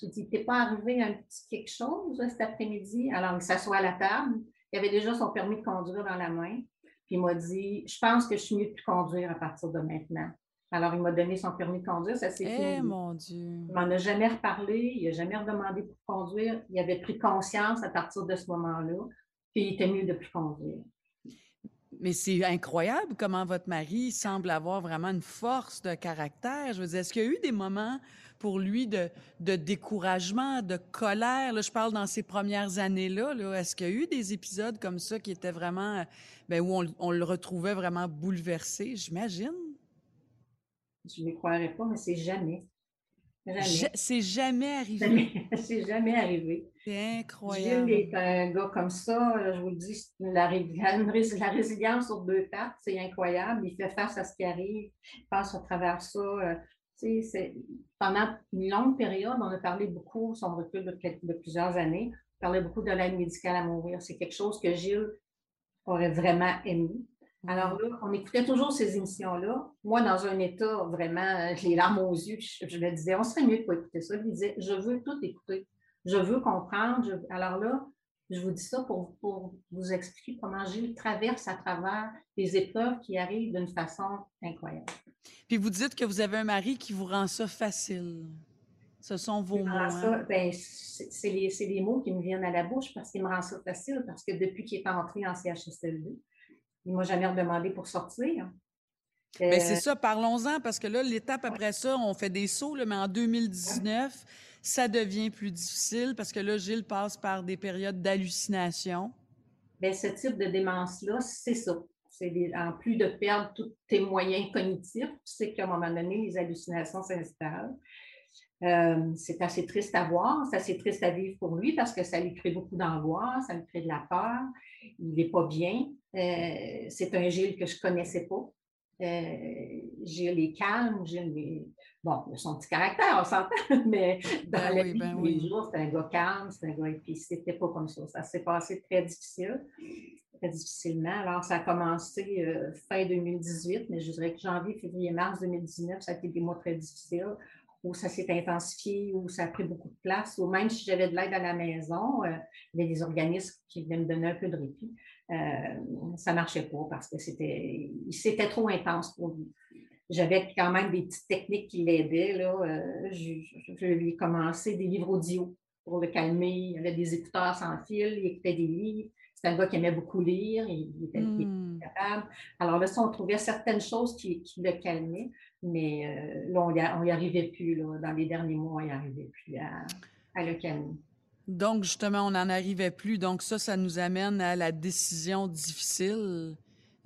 Speaker 2: J'ai dit, t'es pas arrivé un petit quelque chose cet après-midi? Alors, il s'assoit à la table. Il avait déjà son permis de conduire dans la main. Puis il m'a dit, je pense que je suis mieux de conduire à partir de maintenant. Alors, il m'a donné son permis de conduire, ça s'est
Speaker 3: eh, mon Dieu!
Speaker 2: Il m'en a jamais reparlé, il n'a jamais redemandé pour conduire. Il avait pris conscience à partir de ce moment-là, puis il était mieux de plus conduire.
Speaker 3: Mais c'est incroyable comment votre mari semble avoir vraiment une force de caractère. Je veux dire, est-ce qu'il y a eu des moments pour lui de, de découragement, de colère? Là, je parle dans ces premières années-là. -là, est ce qu'il y a eu des épisodes comme ça qui étaient vraiment, ben, où on, on, le retrouvait vraiment bouleversé, j'imagine?
Speaker 2: Je ne croirais pas, mais c'est jamais.
Speaker 3: C'est jamais arrivé.
Speaker 2: C'est jamais arrivé.
Speaker 3: C'est incroyable.
Speaker 2: Gilles est un gars comme ça, je vous le dis, la, la résilience sur deux pattes, c'est incroyable. Il fait face à ce qui arrive, il passe à travers ça. Euh, pendant une longue période, on a parlé beaucoup, son recul de, de plusieurs années, on parlait beaucoup de l'aide médicale à mourir. C'est quelque chose que Gilles aurait vraiment aimé. Alors là, on écoutait toujours ces émissions-là. Moi, dans un état vraiment, les larmes aux yeux, je, me disais, on serait mieux de pas écouter ça. Il disait, je veux tout écouter. Je veux comprendre. Alors là, je vous dis ça pour, pour, vous expliquer comment Gilles traverse à travers les épreuves qui arrivent d'une façon incroyable.
Speaker 3: Puis vous dites que vous avez un mari qui vous rend ça facile. Ce sont vos mots. Hein?
Speaker 2: Ben, c'est les, les, mots qui me viennent à la bouche parce qu'il me rend ça facile, parce que depuis qu'il est entré en CHSLD, il ne m'a jamais demandé pour sortir.
Speaker 3: Ben, c'est euh, ça, parlons-en, parce que là, l'étape après ça, on fait des sauts, mais en 2019, ça devient plus difficile parce que là, Gilles passe par des périodes d'hallucination.
Speaker 2: Bien, ce type de démence-là, c'est ça. C'est en plus de perdre tous tes moyens cognitifs, tu sais qu'à un moment donné, les hallucinations s'installent. Euh, c'est assez triste à voir, c'est assez triste à vivre pour lui parce que ça lui crée beaucoup d'angoisse, ça lui crée de la peur, il n'est pas bien. Euh, c'est un Gilles que je ne connaissais pas. Euh, Gilles est calme, Gilles est... Bon, il a son petit caractère, on s'entend, mais dans ben la vie ben tous jours, c'est un gars calme, c'est un gars... Et puis, c'était pas comme ça. Ça s'est passé très difficile, très difficilement. Alors, ça a commencé fin 2018, mais je dirais que janvier, février, mars 2019, ça a été des mois très difficiles où ça s'est intensifié, où ça a pris beaucoup de place, ou même si j'avais de l'aide à la maison, euh, il y avait des organismes qui venaient me donner un peu de répit. Euh, ça ne marchait pas parce que c'était, c'était trop intense pour lui. J'avais quand même des petites techniques qui l'aidaient. Là. Euh, je, lui ai commencé des livres audio pour le calmer. Il y avait des écouteurs sans fil, il écoutait des livres. C'est un gars qui aimait beaucoup lire, il, était, hmm. capable. Alors là, ça, on trouvait certaines choses qui, qui le calmaient. Mais euh, là, on n'y arrivait plus. Là. Dans les derniers mois, on n'y arrivait plus à, le calmer.
Speaker 3: Donc, justement, on n'en arrivait plus. Donc, ça, ça nous amène à la décision difficile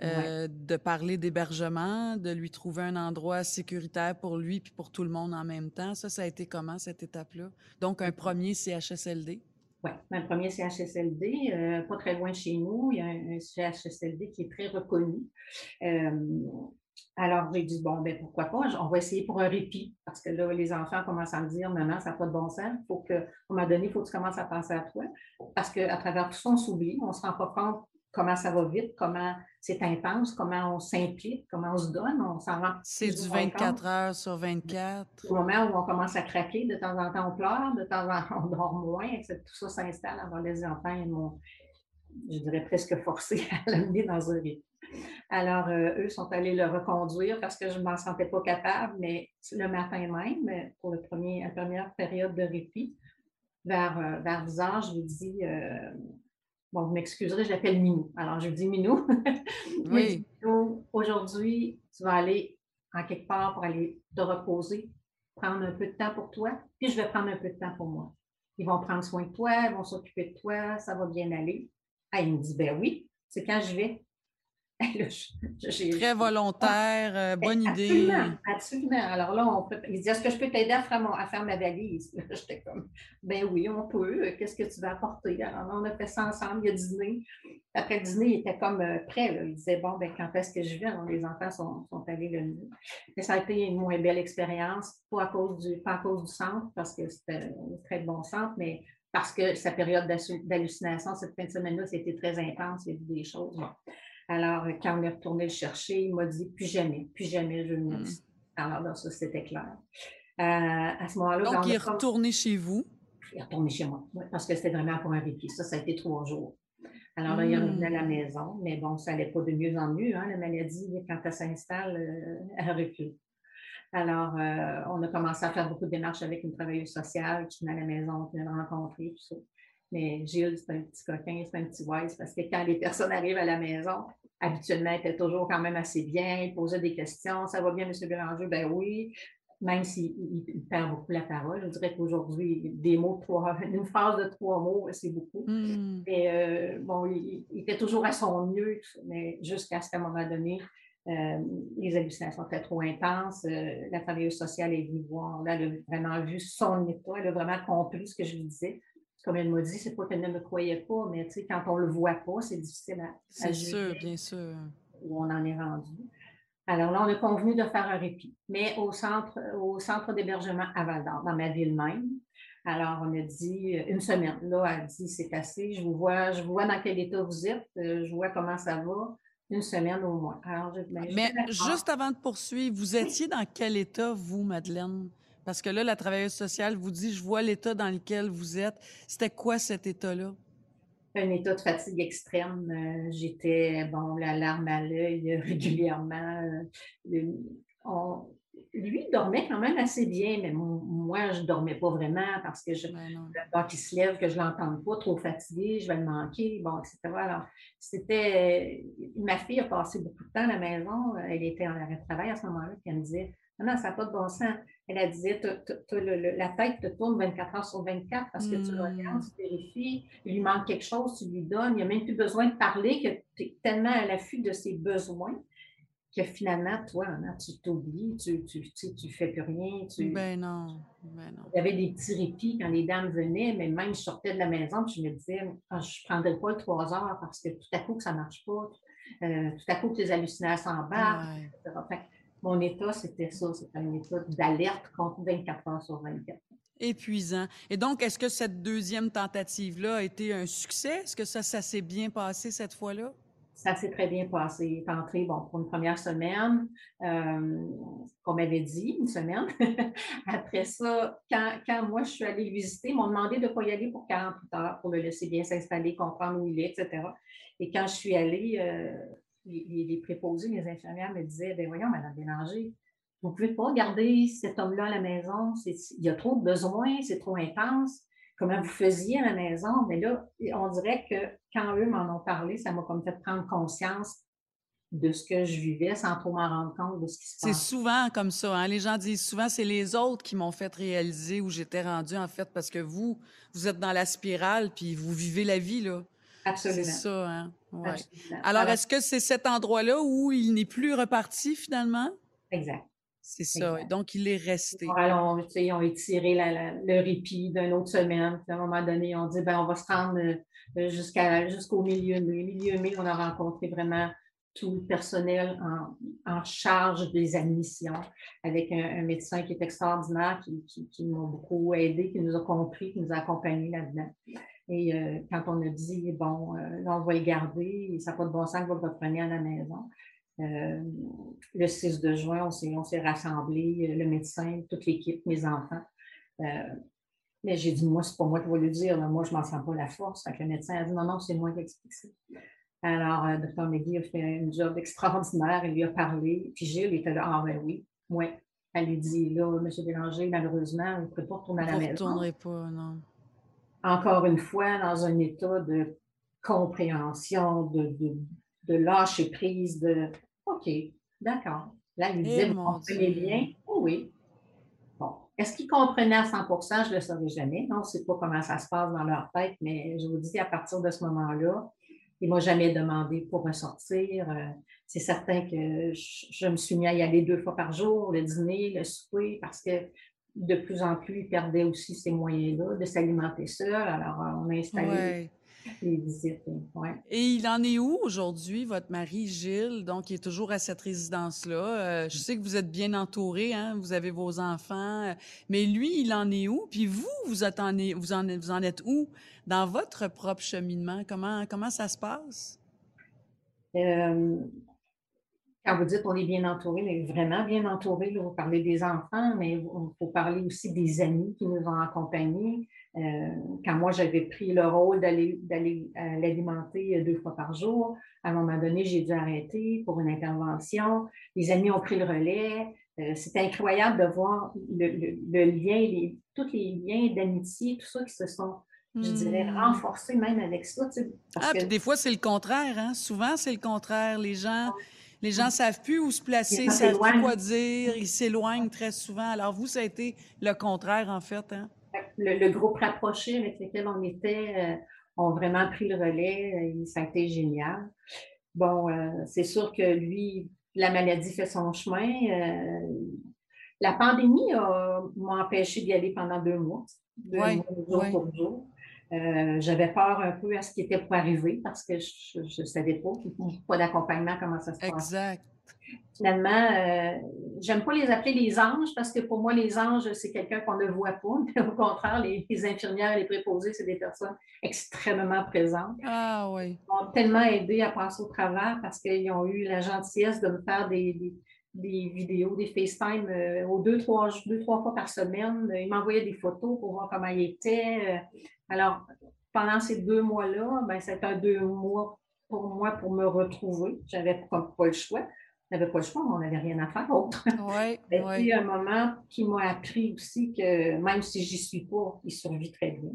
Speaker 3: euh, de parler d'hébergement, de lui trouver un endroit sécuritaire pour lui puis pour tout le monde en même temps. Ça, ça a été comment, cette étape-là? Donc, un premier CHSLD?
Speaker 2: Oui, un premier CHSLD, euh, pas très loin de chez nous. Il y a un, CHSLD qui est très reconnu. Alors, j'ai dit, bon, ben pourquoi pas, on va essayer pour un répit, parce que là, les enfants commencent à me dire, maman, ça n'a pas de bon sens, il faut que, à un moment donné, il faut que tu commences à penser à toi, parce qu'à travers tout ça, on s'oublie, on ne se rend pas compte comment ça va vite, comment c'est intense, comment on s'implique, comment on se donne, on s'en rend
Speaker 3: C'est du 24 heures sur 24.
Speaker 2: Au moment où on commence à craquer, de temps en temps, on pleure, de temps en temps, on dort moins, tout ça s'installe avant les enfants, ils m'ont, je dirais, presque forcé à l'amener dans un répit. Alors, euh, eux sont allés le reconduire parce que je ne m'en sentais pas capable, mais le matin même, pour le premier, la première période de répit, vers, euh, vers 10 heures, je lui dis euh, Bon, vous m'excuserez, je l'appelle Minou. Alors, je lui dis Minou. oui. Aujourd'hui, tu vas aller en quelque part pour aller te reposer, prendre un peu de temps pour toi, puis je vais prendre un peu de temps pour moi. Ils vont prendre soin de toi, ils vont s'occuper de toi, ça va bien aller. Ah, il me dit, ben oui, c'est quand je vais.
Speaker 3: Très volontaire, euh, bonne idée.
Speaker 2: Absolument. Alors là, on peut, il dit Est-ce que je peux t'aider à, à, faire ma valise? J'étais comme Ben oui, on peut. Qu'est-ce que tu vas apporter? Alors on a fait ça ensemble. Il a dîné. Après le dîner, il était comme euh, prêt. Il disait Bon, ben quand est-ce que je viens Alors, Les enfants sont, sont allés le nuit. Mais ça a été une moins belle expérience, pas à cause du, pas à cause du centre, parce que c'était un très bon centre, mais parce que sa période d'hallucination, cette fin de semaine-là, c'était très intense. Il y a eu des choses. Alors, quand on est retourné le chercher, il m'a dit plus jamais, plus jamais je ne hmm. Alors, là, ça, c'était clair. Euh, à ce moment-là.
Speaker 3: Donc, il est retourné chez vous?
Speaker 2: Il est retourné chez moi, parce que c'était vraiment pour un répit. Ça, ça a été trois jours. Alors là, il est revenu à la hmm. maison, mais bon, ça n'allait pas de mieux en mieux. Hein, la maladie, quand elle s'installe, euh, elle recule. Alors, euh, on a commencé à faire beaucoup de démarches avec une travailleuse sociale qui venait à la maison, qui venait me rencontrer, tout ça. Mais Gilles, c'est un petit coquin, c'est un petit wise, parce que quand les personnes arrivent à la maison, habituellement, il était toujours quand même assez bien, il posait des questions. Ça va bien, M. Bélanger? Ben oui. Même s'il perd beaucoup la parole, je dirais qu'aujourd'hui, des mots de trois, une phrase de trois mots, c'est beaucoup. Hmm. Mais euh, bon, il, était toujours à son mieux, mais jusqu'à ce qu'à un moment donné, euh, les hallucinations étaient trop intenses. Euh, la travailleuse sociale est venue voir. Là, elle a vraiment vu son état. Elle a vraiment compris ce que je lui disais comme elle m'a dit, c'est pas qu'elle ne me croyait pas, mais quand on le voit pas, c'est difficile à,
Speaker 3: C'est sûr, bien sûr.
Speaker 2: Où on en est rendu. Alors là, on a convenu de faire un répit, mais au centre, au centre d'hébergement à Val d'Or, dans ma ville même. Alors, on a dit une semaine. Là, elle a dit c'est assez, je vous vois, je vois dans quel état vous êtes, euh, je vois comment ça va. Une semaine au moins. Alors,
Speaker 3: ben, mais juste avant de poursuivre, vous étiez dans quel état, vous, Madeleine? Parce que là, la travailleuse sociale vous dit, je vois l'état dans lequel vous êtes. C'était quoi cet état-là?
Speaker 2: Un état de fatigue extrême. Euh, j'étais, bon, la larme à l'œil régulièrement. Euh, lui, il dormait quand même assez bien, mais moi, je ne dormais pas vraiment parce que je, ben qui se lève, que je ne l'entende pas, trop fatigué, je vais le manquer, bon, etc. Alors, c'était. Ma fille a passé beaucoup de temps à la maison. Elle était en arrêt de travail à ce moment-là, puis elle me disait non, ça n'a pas de bon sens. Elle a dit, la tête te tourne 24 heures sur 24 parce que tu le regardes, tu vérifies, il lui manque quelque chose, tu lui donnes. Il n'y a même plus besoin de parler, que tu es tellement à l'affût de ses besoins que finalement, toi, tu t'oublies, tu ne tu, tu, fais plus rien. Tu...
Speaker 3: Ben non, ben non.
Speaker 2: Il y avait des petits répits quand les dames venaient, mais même je sortais de la maison, je me disais, ah, je ne prendrais pas le 3 heures parce que tout à coup, ça ne marche pas. Euh, tout à coup, tes hallucinations embarquent, ouais mon état, c'était ça, c'était un état d'alerte contre 24 heures sur 24.
Speaker 3: Épuisant. Et donc, est-ce que cette deuxième tentative-là a été un succès? Est-ce que ça, ça s'est bien passé cette fois-là?
Speaker 2: Ça s'est très bien passé. entré, bon, pour une première semaine, euh, qu'on m'avait dit, une semaine. Après ça, quand, quand, moi, je suis allée visiter, ils m'ont demandé de ne pas y aller pour 48 heures, pour le laisser bien s'installer, comprendre où il est, etc. Et quand je suis allée, euh, les, préposés, les infirmières me disaient ben voyons, Madame Bélanger, vous ne pouvez pas garder cet homme-là à la maison. Il y a trop de besoins, c'est trop intense. Comment vous faisiez à la maison? Mais là, on dirait que quand eux m'en ont parlé, ça m'a comme fait prendre conscience de ce que je vivais sans trop m'en rendre compte de ce qui se
Speaker 3: passe. C'est souvent comme ça. Hein? Les gens disent souvent c'est les autres qui m'ont fait réaliser où j'étais rendue, en fait, parce que vous, vous êtes dans la spirale puis vous vivez la vie, là.
Speaker 2: Absolument.
Speaker 3: C'est ça, hein? Alors, est-ce que c'est cet endroit-là où il n'est plus reparti finalement?
Speaker 2: Exact.
Speaker 3: C'est ça. Donc, il est resté.
Speaker 2: Alors, ils ont étiré le répit d'une autre semaine. à un moment donné, ils ont dit ben, on va se rendre euh, jusqu'à, jusqu'au milieu mai. Milieu mai, on a rencontré vraiment tout le personnel en, charge des admissions avec un, médecin qui est extraordinaire, qui, qui, qui nous a beaucoup aidé, qui nous a compris, qui nous a accompagnés là-dedans. Et euh, quand on a dit, bon, euh, là, on va le garder, ça n'a pas de bon sens que vous le repreniez à la maison. Euh, le 6 de juin, on s'est rassemblés, le médecin, toute l'équipe, mes enfants. mais j'ai dit, moi, c'est pas moi qui vais le dire, moi, je ne m'en sens pas la force. le médecin a dit, non, non, c'est moi qui explique ça. Alors, le Dr. McGee a fait un job extraordinaire, il lui a parlé, puis Gilles était là, ah ben oui, moi. Elle lui dit, là, M. Bélanger, malheureusement, vous ne pouvez pas retourner à la maison.
Speaker 3: Vous ne retournerez pas, non
Speaker 2: encore une fois, dans un état de compréhension, de, de, lâcher prise, de OK, d'accord. Là, il disait, vous comprenez bien? Oh oui. Bon. Est-ce qu'ils comprenaient à 100% Je ne le saurais jamais. On ne sait pas comment ça se passe dans leur tête, mais je vous dis, à partir de ce moment-là, il ne m'a jamais demandé pour ressortir. Euh, c'est certain que je, me suis mis à y aller deux fois par jour, le dîner, le souper, parce que de plus en plus, il perdait aussi ces moyens-là de s'alimenter seul. Alors, on a installé les visites.
Speaker 3: Et il en est où aujourd'hui, votre mari Gilles? Donc, il est toujours à cette résidence-là. Euh, je sais que vous êtes bien entouré, hein? vous avez vos enfants, euh, mais lui, il en est où? Puis vous, vous, vous, en, vous en êtes où? Dans votre propre cheminement? Comment, comment ça se passe?
Speaker 2: Euh, quand vous dites on est bien entouré, mais vraiment bien entouré, vous parlez des enfants, mais il faut parler aussi des amis qui nous ont accompagnés. Euh, quand moi, j'avais pris le rôle d'aller euh, l'alimenter deux fois par jour, à un moment donné, j'ai dû arrêter pour une intervention. Les amis ont pris le relais. Euh, C'était incroyable de voir le, lien, tous les liens d'amitié, tout ça qui se sont je dirais, hmm. renforcés même avec ça.
Speaker 3: ah, puis des fois, c'est le contraire. Hein? Souvent, c'est le contraire. Les gens, les gens ne savent plus où se placer, savent plus quoi dire, ils s'éloignent très souvent. Alors, vous, ça a été le contraire, en fait. Hein?
Speaker 2: Le, groupe rapproché avec lequel on était euh, ont vraiment pris le relais. Euh, ça a été génial. Bon, euh, c'est sûr que lui, la maladie fait son chemin. la pandémie m'a empêché d'y aller pendant deux mois, deux mois, jour pour jour. Euh, j'avais peur un peu à ce qui était pour arriver parce que je ne savais pas, pas d'accompagnement, comment ça se passe.
Speaker 3: Exact.
Speaker 2: Finalement, euh, j'aime pas les appeler les anges parce que pour moi, les anges, c'est quelqu'un qu'on ne voit pas. Mais au contraire, les, infirmières, les préposés, c'est des personnes extrêmement présentes.
Speaker 3: Ah oui.
Speaker 2: Ils m'ont tellement aidé à passer au travers parce qu'ils ont eu la gentillesse de me faire des, vidéos, des FaceTime euh, aux deux trois, deux, trois fois par semaine. Ils m'envoyaient des photos pour voir comment ils étaient. Alors, pendant ces deux mois-là, ben, c'était un deux mois pour moi pour me retrouver. J'avais pas, pas le choix. n'avais pas le choix, mais on n'avait rien à faire autre.
Speaker 3: Oui,
Speaker 2: oui. un moment qui m'a appris aussi que même si j'y suis pas, il survit très bien.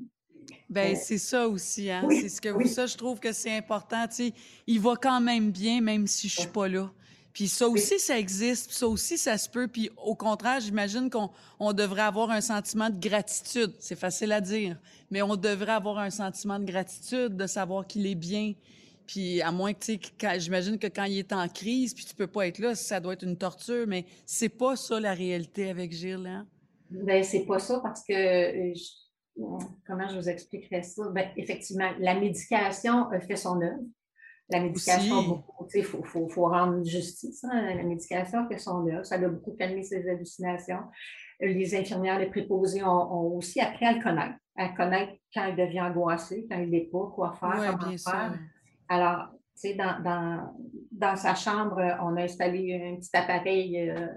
Speaker 3: Ben, euh, c'est ça aussi, hein? c'est ce que vous, ça, je trouve que c'est important. il va quand même bien, même si je suis pas là. Puis ça aussi, ça existe, ça aussi, ça se peut. Puis au contraire, j'imagine qu'on devrait avoir un sentiment de gratitude. C'est facile à dire, mais on devrait avoir un sentiment de gratitude, de savoir qu'il est bien. Puis à moins que, tu sais, j'imagine que quand il est en crise, puis tu peux pas être là, ça doit être une torture, mais c'est pas ça la réalité avec Gilles, hein?
Speaker 2: Bien, c'est pas ça parce que, euh, comment je vous expliquerais ça? Bien, effectivement, la médication fait son œuvre. La médication, il faut, faut, faut, rendre justice. Hein. La médication fait son œuvre. Ça a beaucoup calmé ses hallucinations. Les infirmières, les préposés ont, aussi appris à le connaître, à connaître quand il devient angoissé, quand il n'est pas, quoi faire, comment faire. Alors, tu sais, dans, dans, dans, sa chambre, on a installé un petit appareil euh,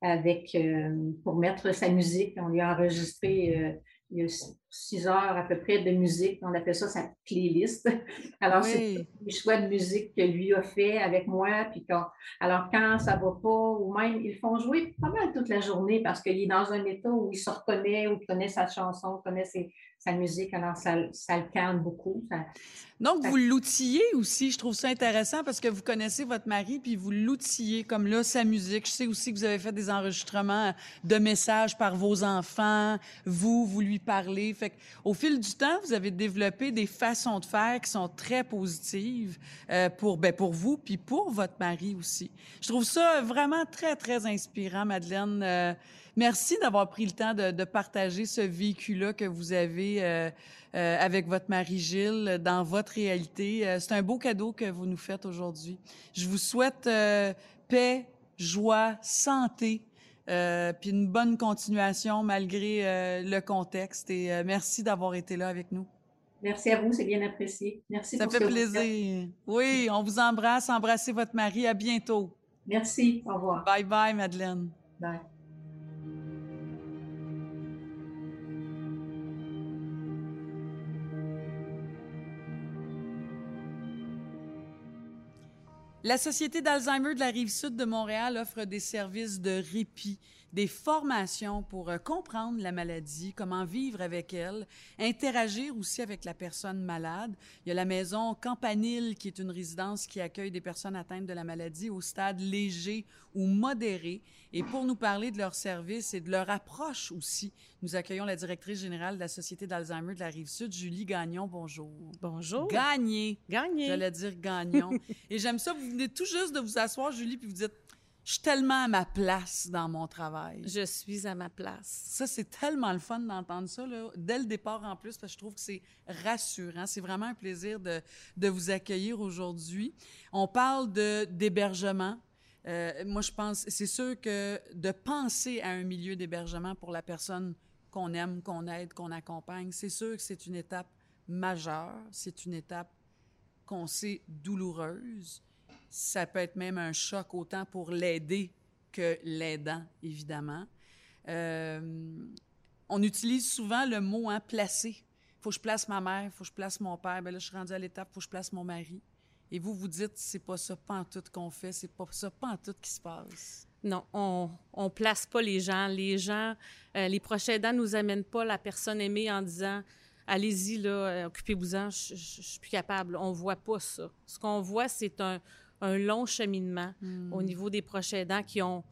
Speaker 2: avec, euh, pour mettre sa musique. On lui a enregistré euh, il y a six heures à peu près de musique. On appelle ça sa playlist. Alors, c'est les choix de musique que lui a fait avec moi. Puis quand, alors, quand ça ne va pas, ou même, ils font jouer pas mal toute la journée parce qu'il est dans un état où il se reconnaît, où il connaît sa chanson, connaît ses, sa musique. Alors, ça, ça le calme beaucoup.
Speaker 3: Donc, vous l'outillez aussi. Je trouve ça intéressant parce que vous connaissez votre mari, puis vous l'outillez, comme là, sa musique. Je sais aussi que vous avez fait des enregistrements de messages par vos enfants. Vous, vous lui parlez. Fait au fil du temps, vous avez développé des façons de faire qui sont très positives euh, pour, ben, pour vous, puis pour votre mari aussi. Je trouve ça vraiment très, très inspirant, Madeleine. Euh, Merci d'avoir pris le temps de, partager ce véhicule-là que vous avez euh, euh, avec votre mari Gilles dans votre réalité. Euh, c'est un beau cadeau que vous nous faites aujourd'hui. Je vous souhaite paix, joie, santé, puis une bonne continuation malgré le contexte. Et merci d'avoir été là avec nous.
Speaker 2: Merci à vous, c'est bien apprécié. Merci.
Speaker 3: Ça fait plaisir. Oui, on vous embrasse. Embrassez votre mari. À bientôt.
Speaker 2: Merci. Au revoir.
Speaker 3: Bye bye, Madeleine.
Speaker 2: Bye.
Speaker 3: La Société d'Alzheimer de la rive sud de Montréal offre des services de répit, des formations pour euh, comprendre la maladie, comment vivre avec elle, interagir aussi avec la personne malade. Il y a la maison Campanile, qui est une résidence qui accueille des personnes atteintes de la maladie au stade léger ou modéré. Et pour nous parler de leur service et de leur approche aussi, nous accueillons la directrice générale de la Société d'Alzheimer de la Rive-Sud, Julie Gagnon. Bonjour.
Speaker 4: Bonjour.
Speaker 3: Gagné.
Speaker 4: Gagné.
Speaker 3: J'allais dire Gagnon. et j'aime ça, vous venez tout juste de vous asseoir, Julie, puis vous dites je suis tellement à ma place dans mon travail.
Speaker 4: Je suis à ma place.
Speaker 3: Ça, c'est tellement le fun d'entendre ça, là, dès le départ en plus, parce que je trouve que c'est rassurant. C'est vraiment un plaisir de, de vous accueillir aujourd'hui. On parle d'hébergement. Euh, moi, je pense, c'est sûr que de penser à un milieu d'hébergement pour la personne qu'on aime, qu'on aide, qu'on accompagne, c'est sûr que c'est une étape majeure. C'est une étape qu'on sait douloureuse ça peut être même un choc autant pour l'aider que l'aidant, évidemment. Euh, on utilise souvent le mot hein, placer. Faut que je place ma mère, faut que je place mon père. Ben là, je suis rendue à l'étape, faut que je place mon mari. Et vous, vous dites, c'est pas ça tout qu'on fait, c'est pas ça tout qui se passe.
Speaker 4: Non, on, on place pas les gens. Les gens, euh, les prochains aidants nous amènent pas la personne aimée en disant allez-y, euh, occupez-vous-en, je, je, suis plus capable. On voit pas ça. Ce qu'on voit, c'est un, un long cheminement
Speaker 3: hmm.
Speaker 4: au niveau des proches aidants qui ont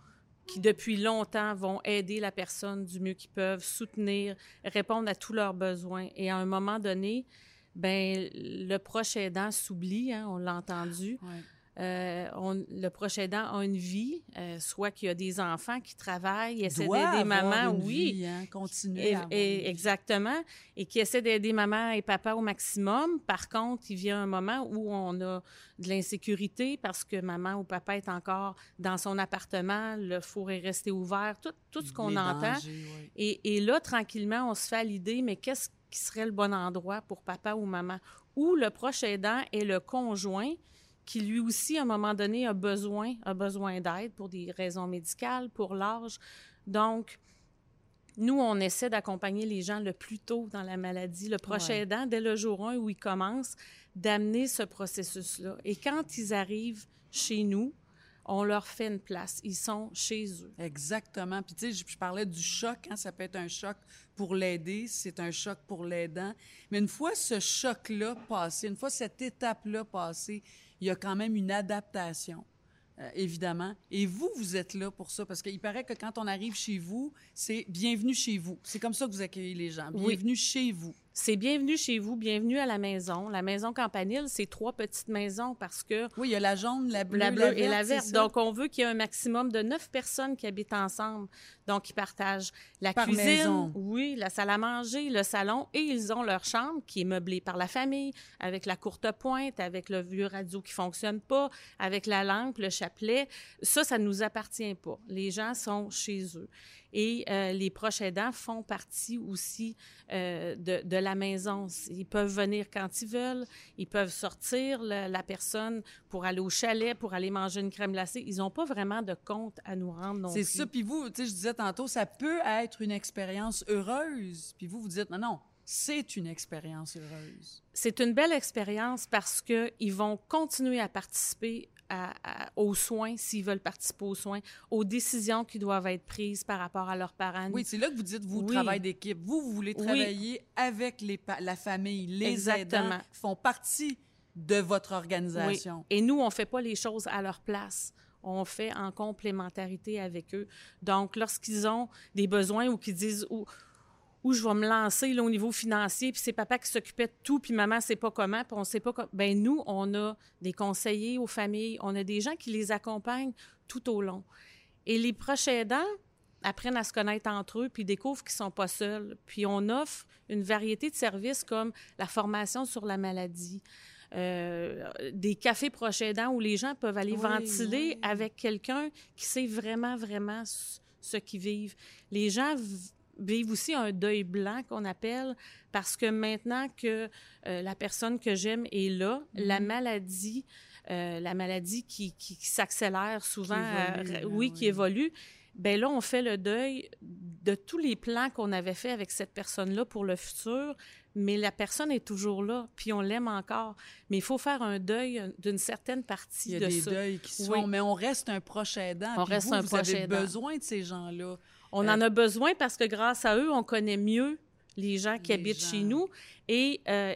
Speaker 4: qui depuis longtemps vont aider la personne du mieux qu'ils peuvent, soutenir, répondre à tous leurs besoins. Et à un moment donné, ben le proche aidant s'oublie, hein, on l'a entendu. Euh, on, le proche aidant a une vie, euh, soit qu'il y a des enfants qui travaillent, essaient d'aider maman, oui,
Speaker 3: vie, hein, continuer
Speaker 4: et, exactement, et qui essaient d'aider maman et papa au maximum. Par contre, il vient un moment où on a de l'insécurité parce que maman ou papa est encore dans son appartement, le four est resté ouvert, tout, tout ce qu'on entend. et, et là, tranquillement, on se fait à l'idée, mais qu'est-ce qui serait le bon endroit pour papa ou maman? Ou le proche aidant est le conjoint qui lui aussi, à un moment donné, a besoin, a besoin d'aide pour des raisons médicales, pour l'âge. Donc, nous, on essaie d'accompagner les gens le plus tôt dans la maladie, le prochain aidant, dès le jour 1 où ils commencent, d'amener ce processus-là. Et quand ils arrivent chez nous, on leur fait une place. Ils sont chez eux.
Speaker 3: Exactement. Puis, tu sais, je, parlais du choc. Hein? Ça peut être un choc pour l'aider, c'est un choc pour l'aidant. Mais une fois ce choc-là passé, une fois cette étape-là passée, il y a quand même une adaptation. Euh, évidemment. Et vous, vous êtes là pour ça, parce qu'il paraît que quand on arrive chez vous, c'est bienvenue chez vous. C'est comme ça que vous accueillez les gens. Bienvenue chez vous.
Speaker 4: C'est bienvenue chez vous, bienvenue à la maison. La maison Campanile, c'est trois petites maisons parce que...
Speaker 3: Oui, il y a la jaune, la bleue, la
Speaker 4: bleue et la verte. Donc, on veut qu'il y ait un maximum de neuf personnes qui habitent ensemble. Donc, qui partagent la cuisine, oui, la salle à manger, le salon, et ils ont leur chambre qui est meublée par la famille, avec la courte pointe, avec le vieux radio qui fonctionne pas, avec la lampe, le chapelet. Ça, ça ne nous appartient pas. Les gens sont chez eux. Et euh, les proches aidants font partie aussi euh, de, de, la maison. Ils peuvent venir quand ils veulent, ils peuvent sortir la personne pour aller au chalet, pour aller manger une crème glacée. Ils n'ont pas vraiment de compte à nous rendre non
Speaker 3: C'est ça. Puis vous, tu sais, je disais tantôt, ça peut être une expérience heureuse. Puis vous, vous dites, non, non, c'est une expérience heureuse.
Speaker 4: C'est une belle expérience parce qu'ils vont continuer à participer aux soins, s'ils veulent participer aux soins, aux décisions qui doivent être prises par rapport à leurs parents.
Speaker 3: Oui, c'est là que vous dites, vous, travail d'équipe. Vous, vous voulez travailler avec les la famille. Les Exactement. aidants font partie de votre organisation.
Speaker 4: Et nous, on ne fait pas les choses à leur place on fait en complémentarité avec eux. Donc, lorsqu'ils ont des besoins ou qu'ils disent où je vais me lancer là, au niveau financier, puis c'est papa qui s'occupait de tout, puis maman sait pas comment, puis on sait pas comment. Ben nous, on a des conseillers aux familles, on a des gens qui les accompagnent tout au long. Et les proches aidants apprennent à se connaître entre eux, puis découvrent qu'ils sont pas seuls. Puis on offre une variété de services comme la formation sur la maladie, euh, des cafés proches aidants où les gens peuvent aller ventiler avec quelqu'un qui sait vraiment, vraiment ce qu'ils vivent. Les gens vivent aussi un deuil blanc qu'on appelle parce que maintenant que euh, la personne que j'aime est là, la mhm. maladie, euh, la maladie qui, qui, s'accélère souvent, euh, oui, qui évolue, ben là, on fait le deuil de tous les plans qu'on avait fait avec cette personne-là pour le futur, mais la personne est toujours là, puis on l'aime encore. Mais il faut faire un deuil d'une certaine partie
Speaker 3: de
Speaker 4: ça.
Speaker 3: Il y a des deuils qui sont, mais on reste un proche aidant. On reste un proche avez besoin de ces gens-là.
Speaker 4: On en a besoin parce que grâce à eux, on connaît mieux les gens qui habitent chez nous. Et euh,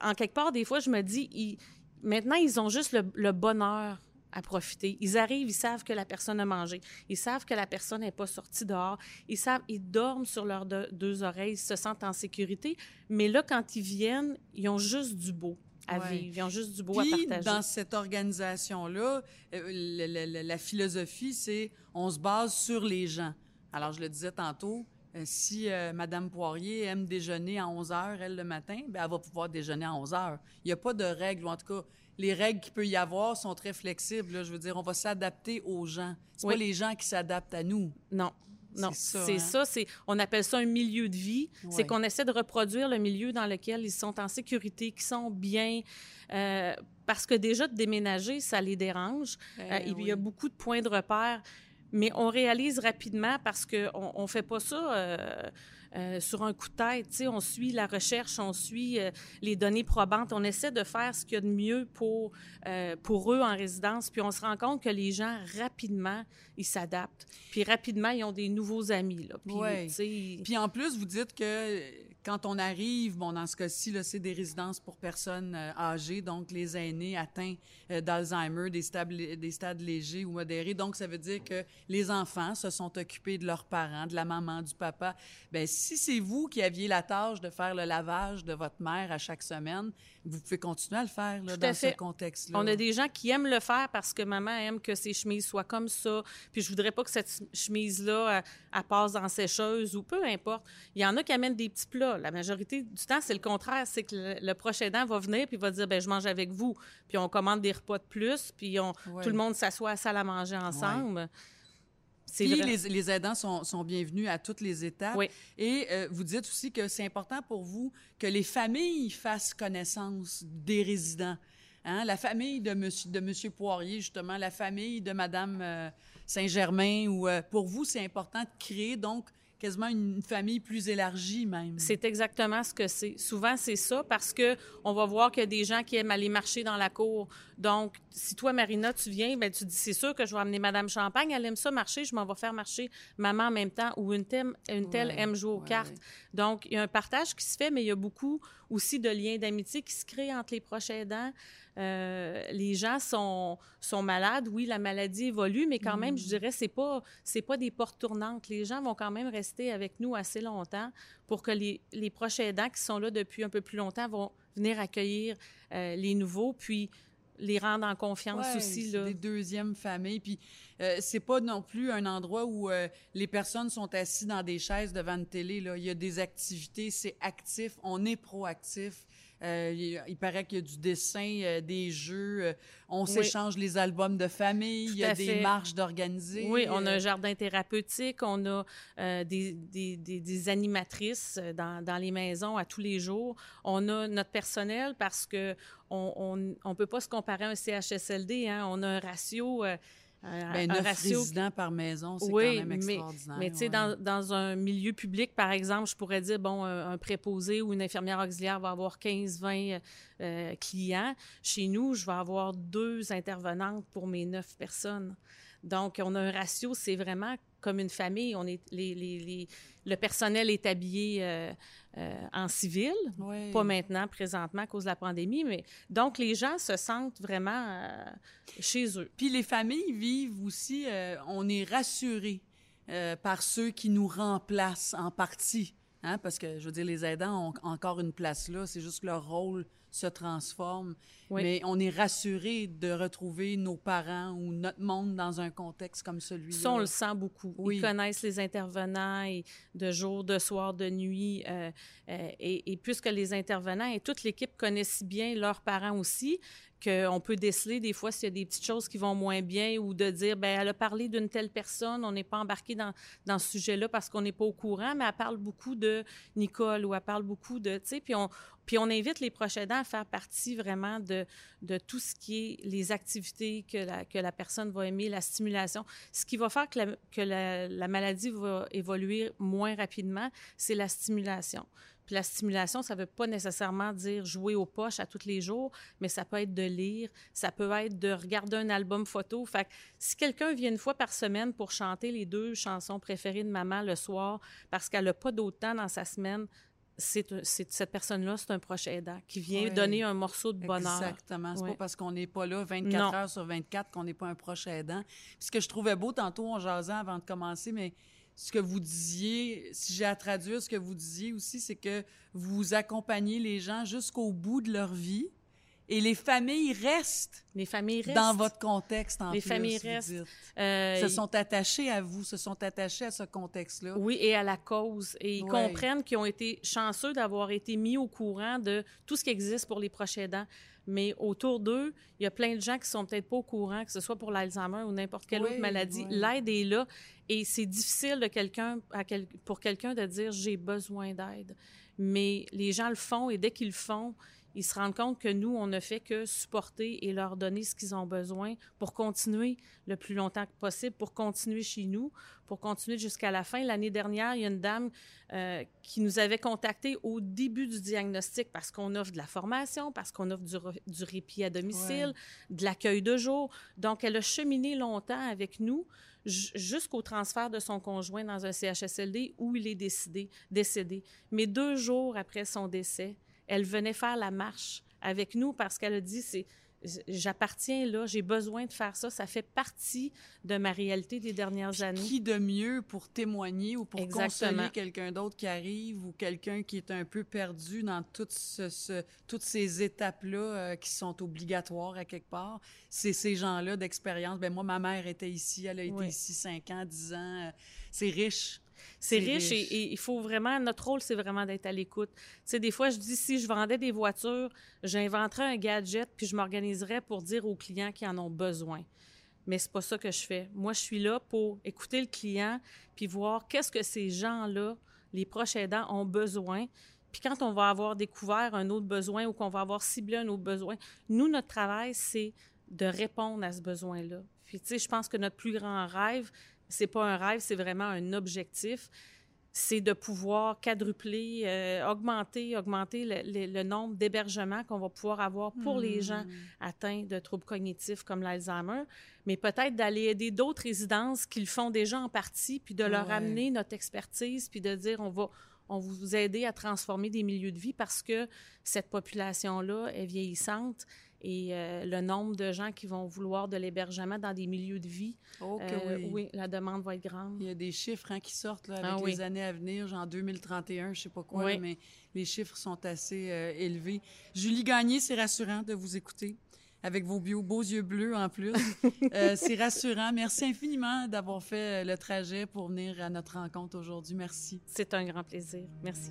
Speaker 4: en quelque part, des fois, je me dis, maintenant, ils ont juste le, bonheur à profiter. Ils arrivent, ils savent que la personne a mangé. Ils savent que la personne n'est pas sortie dehors. Ils savent, ils dorment sur leurs deux oreilles, ils se sentent en sécurité. Mais là, quand ils viennent, ils ont juste du beau à vivre. Ils ont juste du beau à partager.
Speaker 3: dans cette organisation-là, euh, la philosophie, c'est on se base sur les gens. Alors, je le disais tantôt, euh, si euh, Mme Poirier aime déjeuner à 11 heures, elle, le matin, ben, elle va pouvoir déjeuner à 11 heures. Il n'y a pas de règles, ou en tout cas, les règles qu'il peut y avoir sont très flexibles. Je veux dire, on va s'adapter aux gens. C'est pas les gens qui s'adaptent à nous.
Speaker 4: Non. Non, c'est ça. Hein? C'est, on appelle ça un milieu de vie. C'est qu'on essaie de reproduire le milieu dans lequel ils sont en sécurité, qu'ils sont bien. Euh, parce que déjà, de déménager, ça les dérange. Ben il y a beaucoup de points de repère. Mais on réalise rapidement parce qu'on ne fait pas ça euh, euh, sur un coup de tête. On suit la recherche, on suit euh, les données probantes, on essaie de faire ce qu'il y a de mieux pour, pour eux en résidence. Puis on se rend compte que les gens, rapidement, ils s'adaptent. Puis rapidement, ils ont des nouveaux amis. Là.
Speaker 3: Puis, Puis en plus, vous dites que quand on arrive, bon, dans ce cas-ci, c'est des résidences pour personnes euh, âgées, donc les aînés atteints euh, d'Alzheimer, des stades, des stades légers ou modérés. Donc, ça veut dire que les enfants se sont occupés de leurs parents, de la maman, du papa. Bien, si c'est vous qui aviez la tâche de faire le lavage de votre mère à chaque semaine, vous pouvez continuer à le faire là, dans ce contexte-là.
Speaker 4: On a des gens qui aiment le faire parce que maman aime que ses chemises soient comme ça. Puis je voudrais pas que cette chemise-là, elle, passe dans sécheuse ou peu importe. Il y en a qui amènent des petits plats. La majorité du temps, c'est le contraire. C'est que le, prochain aidant va venir puis va dire ben je mange avec vous. Puis on commande des repas de plus. Puis on, tout le monde s'assoit à la salle à manger ensemble.
Speaker 3: Puis les, les, aidants sont, sont, bienvenus à toutes les étapes. Oui. Et euh, vous dites aussi que c'est important pour vous que les familles fassent connaissance des résidents. Hein? La famille de monsieur, de monsieur Poirier, justement, la famille de Madame euh, Saint-Germain, ou euh, pour vous, c'est important de créer donc quasiment une famille plus élargie même.
Speaker 4: C'est exactement ce que c'est. Souvent, c'est ça parce que on va voir qu'il y a des gens qui aiment aller marcher dans la cour. Donc, si toi, Marina, tu viens, ben tu dis, c'est sûr que je vais amener Madame Champagne, elle aime ça marcher, je m'en vais faire marcher maman en même temps ou une telle, une telle aime jouer aux cartes. Donc, il y a un partage qui se fait, mais il y a beaucoup aussi de liens d'amitié qui se créent entre les proches aidants. Euh, les gens sont, sont malades, oui, la maladie évolue, mais quand même, je mm. dirais, c'est pas c'est pas des portes tournantes. Les gens vont quand même rester avec nous assez longtemps pour que les, les proches aidants qui sont là depuis un peu plus longtemps vont venir accueillir euh, les nouveaux, puis les rendre en confiance aussi.
Speaker 3: Là. des deuxièmes familles. Puis euh, c'est pas non plus un endroit où les personnes sont assises dans des chaises devant une télé. Là. Il y a des activités, c'est actif, on est proactif. Euh, il, paraît qu'il y a du dessin, euh, des jeux. Euh, on s'échange les albums de famille. il y a des marches d'organiser.
Speaker 4: Oui, on a un jardin thérapeutique. On a des, des, des, animatrices dans, dans, les maisons à tous les jours. On a notre personnel parce que on on, peut pas se comparer à un CHSLD. Hein. On a un ratio
Speaker 3: ben, neuf résidents par maison, c'est quand même extraordinaire.
Speaker 4: Mais, tu sais, dans, dans, un milieu public, par exemple, je pourrais dire, bon, un, préposé ou une infirmière auxiliaire va avoir 15-20 euh, clients. Chez nous, je vais avoir deux intervenantes pour mes neuf personnes. Donc, on a un ratio, c'est vraiment comme une famille. On est, les, les, les, le personnel est habillé euh, euh, en civil, pas maintenant, présentement, à cause de la pandémie, mais donc les gens se sentent vraiment euh, chez eux.
Speaker 3: Puis les familles vivent aussi, on est rassurés par ceux qui nous remplacent en partie. Hein, parce que, je veux dire, les aidants ont encore une place là, c'est juste que leur rôle se transforme. Mais on est rassuré de retrouver nos parents ou notre monde dans un contexte comme celui-là.
Speaker 4: Ça, on le sent beaucoup. Ils connaissent les intervenants et de jour, de soir, de nuit. Euh, euh, et, et, puisque les intervenants et toute l'équipe connaissent si bien leurs parents aussi, qu'on peut déceler des fois s'il y a des petites choses qui vont moins bien ou de dire, ben elle a parlé d'une telle personne, on n'est pas embarqué dans, dans ce sujet-là parce qu'on n'est pas au courant, mais elle parle beaucoup de Nicole ou elle parle beaucoup de, tu sais, puis on, puis on invite les proches aidants à faire partie vraiment de, tout ce qui est les activités que la, que la personne va aimer, la stimulation. Ce qui va faire que la, que la, la maladie va évoluer moins rapidement, c'est la stimulation. Puis la stimulation, ça ne veut pas nécessairement dire jouer aux poches à tous les jours, mais ça peut être de lire, ça peut être de regarder un album photo. Fait que si quelqu'un vient une fois par semaine pour chanter les deux chansons préférées de maman le soir parce qu'elle n'a pas d'autre temps dans sa semaine, c'est, cette personne-là, c'est un proche aidant qui vient
Speaker 3: Oui.
Speaker 4: donner un morceau de bonheur.
Speaker 3: Exactement. C'est
Speaker 4: Ouais.
Speaker 3: pas parce qu'on n'est pas là 24
Speaker 4: Non.
Speaker 3: heures sur 24 qu'on n'est pas un proche aidant. Puis ce que je trouvais beau, tantôt, on jasait avant de commencer, mais ce que vous disiez, si j'ai à traduire, ce que vous disiez aussi, c'est que vous accompagnez les gens jusqu'au bout de leur vie et les familles restent
Speaker 4: Les familles restent.
Speaker 3: dans votre contexte en
Speaker 4: Les
Speaker 3: plus.
Speaker 4: familles
Speaker 3: vous
Speaker 4: restent.
Speaker 3: dites.
Speaker 4: Euh,
Speaker 3: se sont attachés à vous, se sont attachés à ce contexte-là.
Speaker 4: Oui, et à la cause. Et ils
Speaker 3: Ouais.
Speaker 4: comprennent qu'ils ont été chanceux d'avoir été mis au courant de tout ce qui existe pour les proches aidants. Mais autour d'eux, il y a plein de gens qui sont peut-être pas au courant, que ce soit pour l'Alzheimer ou n'importe quelle
Speaker 3: Oui,
Speaker 4: autre maladie.
Speaker 3: oui.
Speaker 4: L'aide est là. Et c'est difficile de quelqu'un, à quel- pour quelqu'un de dire j'ai besoin d'aide. Mais les gens le font et dès qu'ils le font, ils se rendent compte que nous, on ne fait que supporter et leur donner ce qu'ils ont besoin pour continuer le plus longtemps que possible, pour continuer chez nous, pour continuer jusqu'à la fin. L'année dernière, il y a une dame euh, qui nous avait contacté au début du diagnostic parce qu'on offre de la formation, parce qu'on offre du, du répit à domicile, de l'accueil de jour. Donc, elle a cheminé longtemps avec nous jusqu'au transfert de son conjoint dans un CHSLD où il est décidé, décédé. Mais deux jours après son décès, elle venait faire la marche avec nous parce qu'elle a dit c'est j'appartiens là, j'ai besoin de faire ça, ça fait partie de ma réalité des dernières années.
Speaker 3: Qui de mieux pour témoigner ou pour
Speaker 4: Exactement.
Speaker 3: consoler quelqu'un d'autre qui arrive ou quelqu'un qui est un peu perdu dans tout ce, ce- toutes ces étapes-là euh, qui sont obligatoires à quelque part? C'est ces gens-là d'expérience. Ben moi, ma mère était ici, elle a été
Speaker 4: Oui.
Speaker 3: ici 5 ans, 10 ans. euh, C'est riche.
Speaker 4: C'est riche, et il faut vraiment, notre rôle, c'est vraiment d'être à l'écoute. Tu sais, des fois, je dis, si je vendais des voitures, j'inventerais un gadget, puis je m'organiserais pour dire aux clients qui en ont besoin. Mais c'est pas ça que je fais. Moi, je suis là pour écouter le client, puis voir qu'est-ce que ces gens-là, les proches aidants, ont besoin. Puis quand on va avoir découvert un autre besoin ou qu'on va avoir ciblé un autre besoin, nous, notre travail, c'est de répondre à ce besoin-là. Puis, tu sais, je pense que notre plus grand rêve, c'est pas un rêve, c'est vraiment un objectif. C'est de pouvoir quadrupler, euh, augmenter, augmenter le, le- le nombre d'hébergements qu'on va pouvoir avoir pour les gens atteints de troubles cognitifs comme l'Alzheimer, mais peut-être d'aller aider d'autres résidences qui le font déjà en partie, puis de leur
Speaker 3: Ouais.
Speaker 4: amener notre expertise, puis de dire on va on va vous aider à transformer des milieux de vie parce que cette population-là est vieillissante et euh, le nombre de gens qui vont vouloir de l'hébergement dans des milieux de vie,
Speaker 3: Oh que
Speaker 4: euh,
Speaker 3: oui.
Speaker 4: la demande va être grande.
Speaker 3: Il y a des chiffres hein, qui sortent là, avec
Speaker 4: Ah oui.
Speaker 3: les années à venir, genre 2031, je sais pas quoi,
Speaker 4: Oui.
Speaker 3: mais les chiffres sont assez euh, élevés. Julie Gagné, c'est rassurant de vous écouter avec vos bio- beaux yeux bleus en plus. Euh, c'est rassurant. Merci infiniment d'avoir fait le trajet pour venir à notre rencontre aujourd'hui. Merci.
Speaker 4: C'est un grand plaisir. Merci.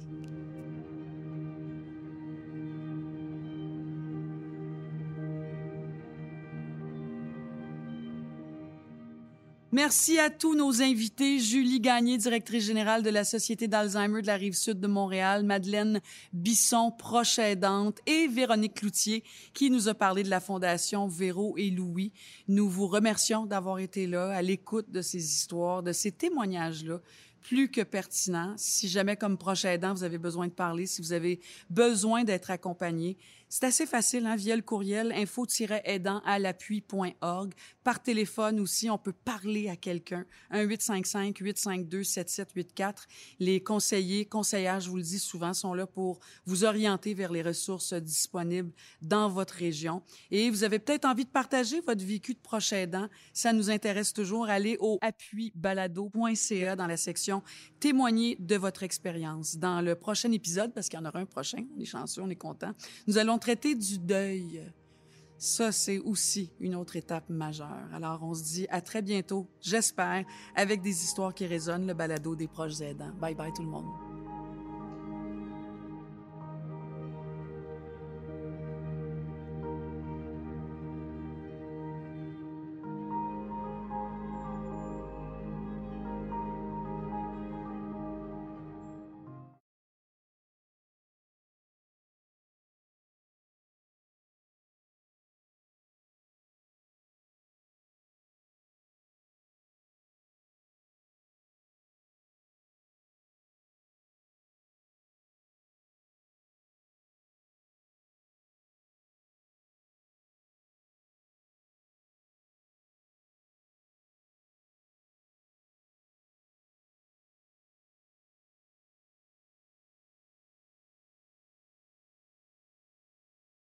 Speaker 3: Merci à tous nos invités. Julie Gagné, directrice générale de la Société d'Alzheimer de la Rive-Sud de Montréal, Madeleine Bisson, proche aidante, et Véronique Cloutier, qui nous a parlé de la Fondation Véro et Louis. Nous vous remercions d'avoir été là, à l'écoute de ces histoires, de ces témoignages-là plus que pertinents. Si jamais, comme proche aidant, vous avez besoin de parler, si vous avez besoin d'être accompagné, c'est assez facile, hein, via le courriel info-aidant à l'appui.org. Par téléphone aussi, on peut parler à quelqu'un. 1-855-852-7784. Les conseillers, conseillères, je vous le dis souvent, sont là pour vous orienter vers les ressources disponibles dans votre région. Et vous avez peut-être envie de partager votre vécu de proche aidant. Ça nous intéresse toujours. Allez au appuibalado.ca dans la section témoigner de votre expérience. Dans le prochain épisode, parce qu'il y en aura un prochain, on est chanceux, on est content, nous allons traiter du deuil. Ça, c'est aussi une autre étape majeure. Alors, on se dit à très bientôt, j'espère, avec des histoires qui résonnent, le balado des proches aidants. Bye bye tout le monde.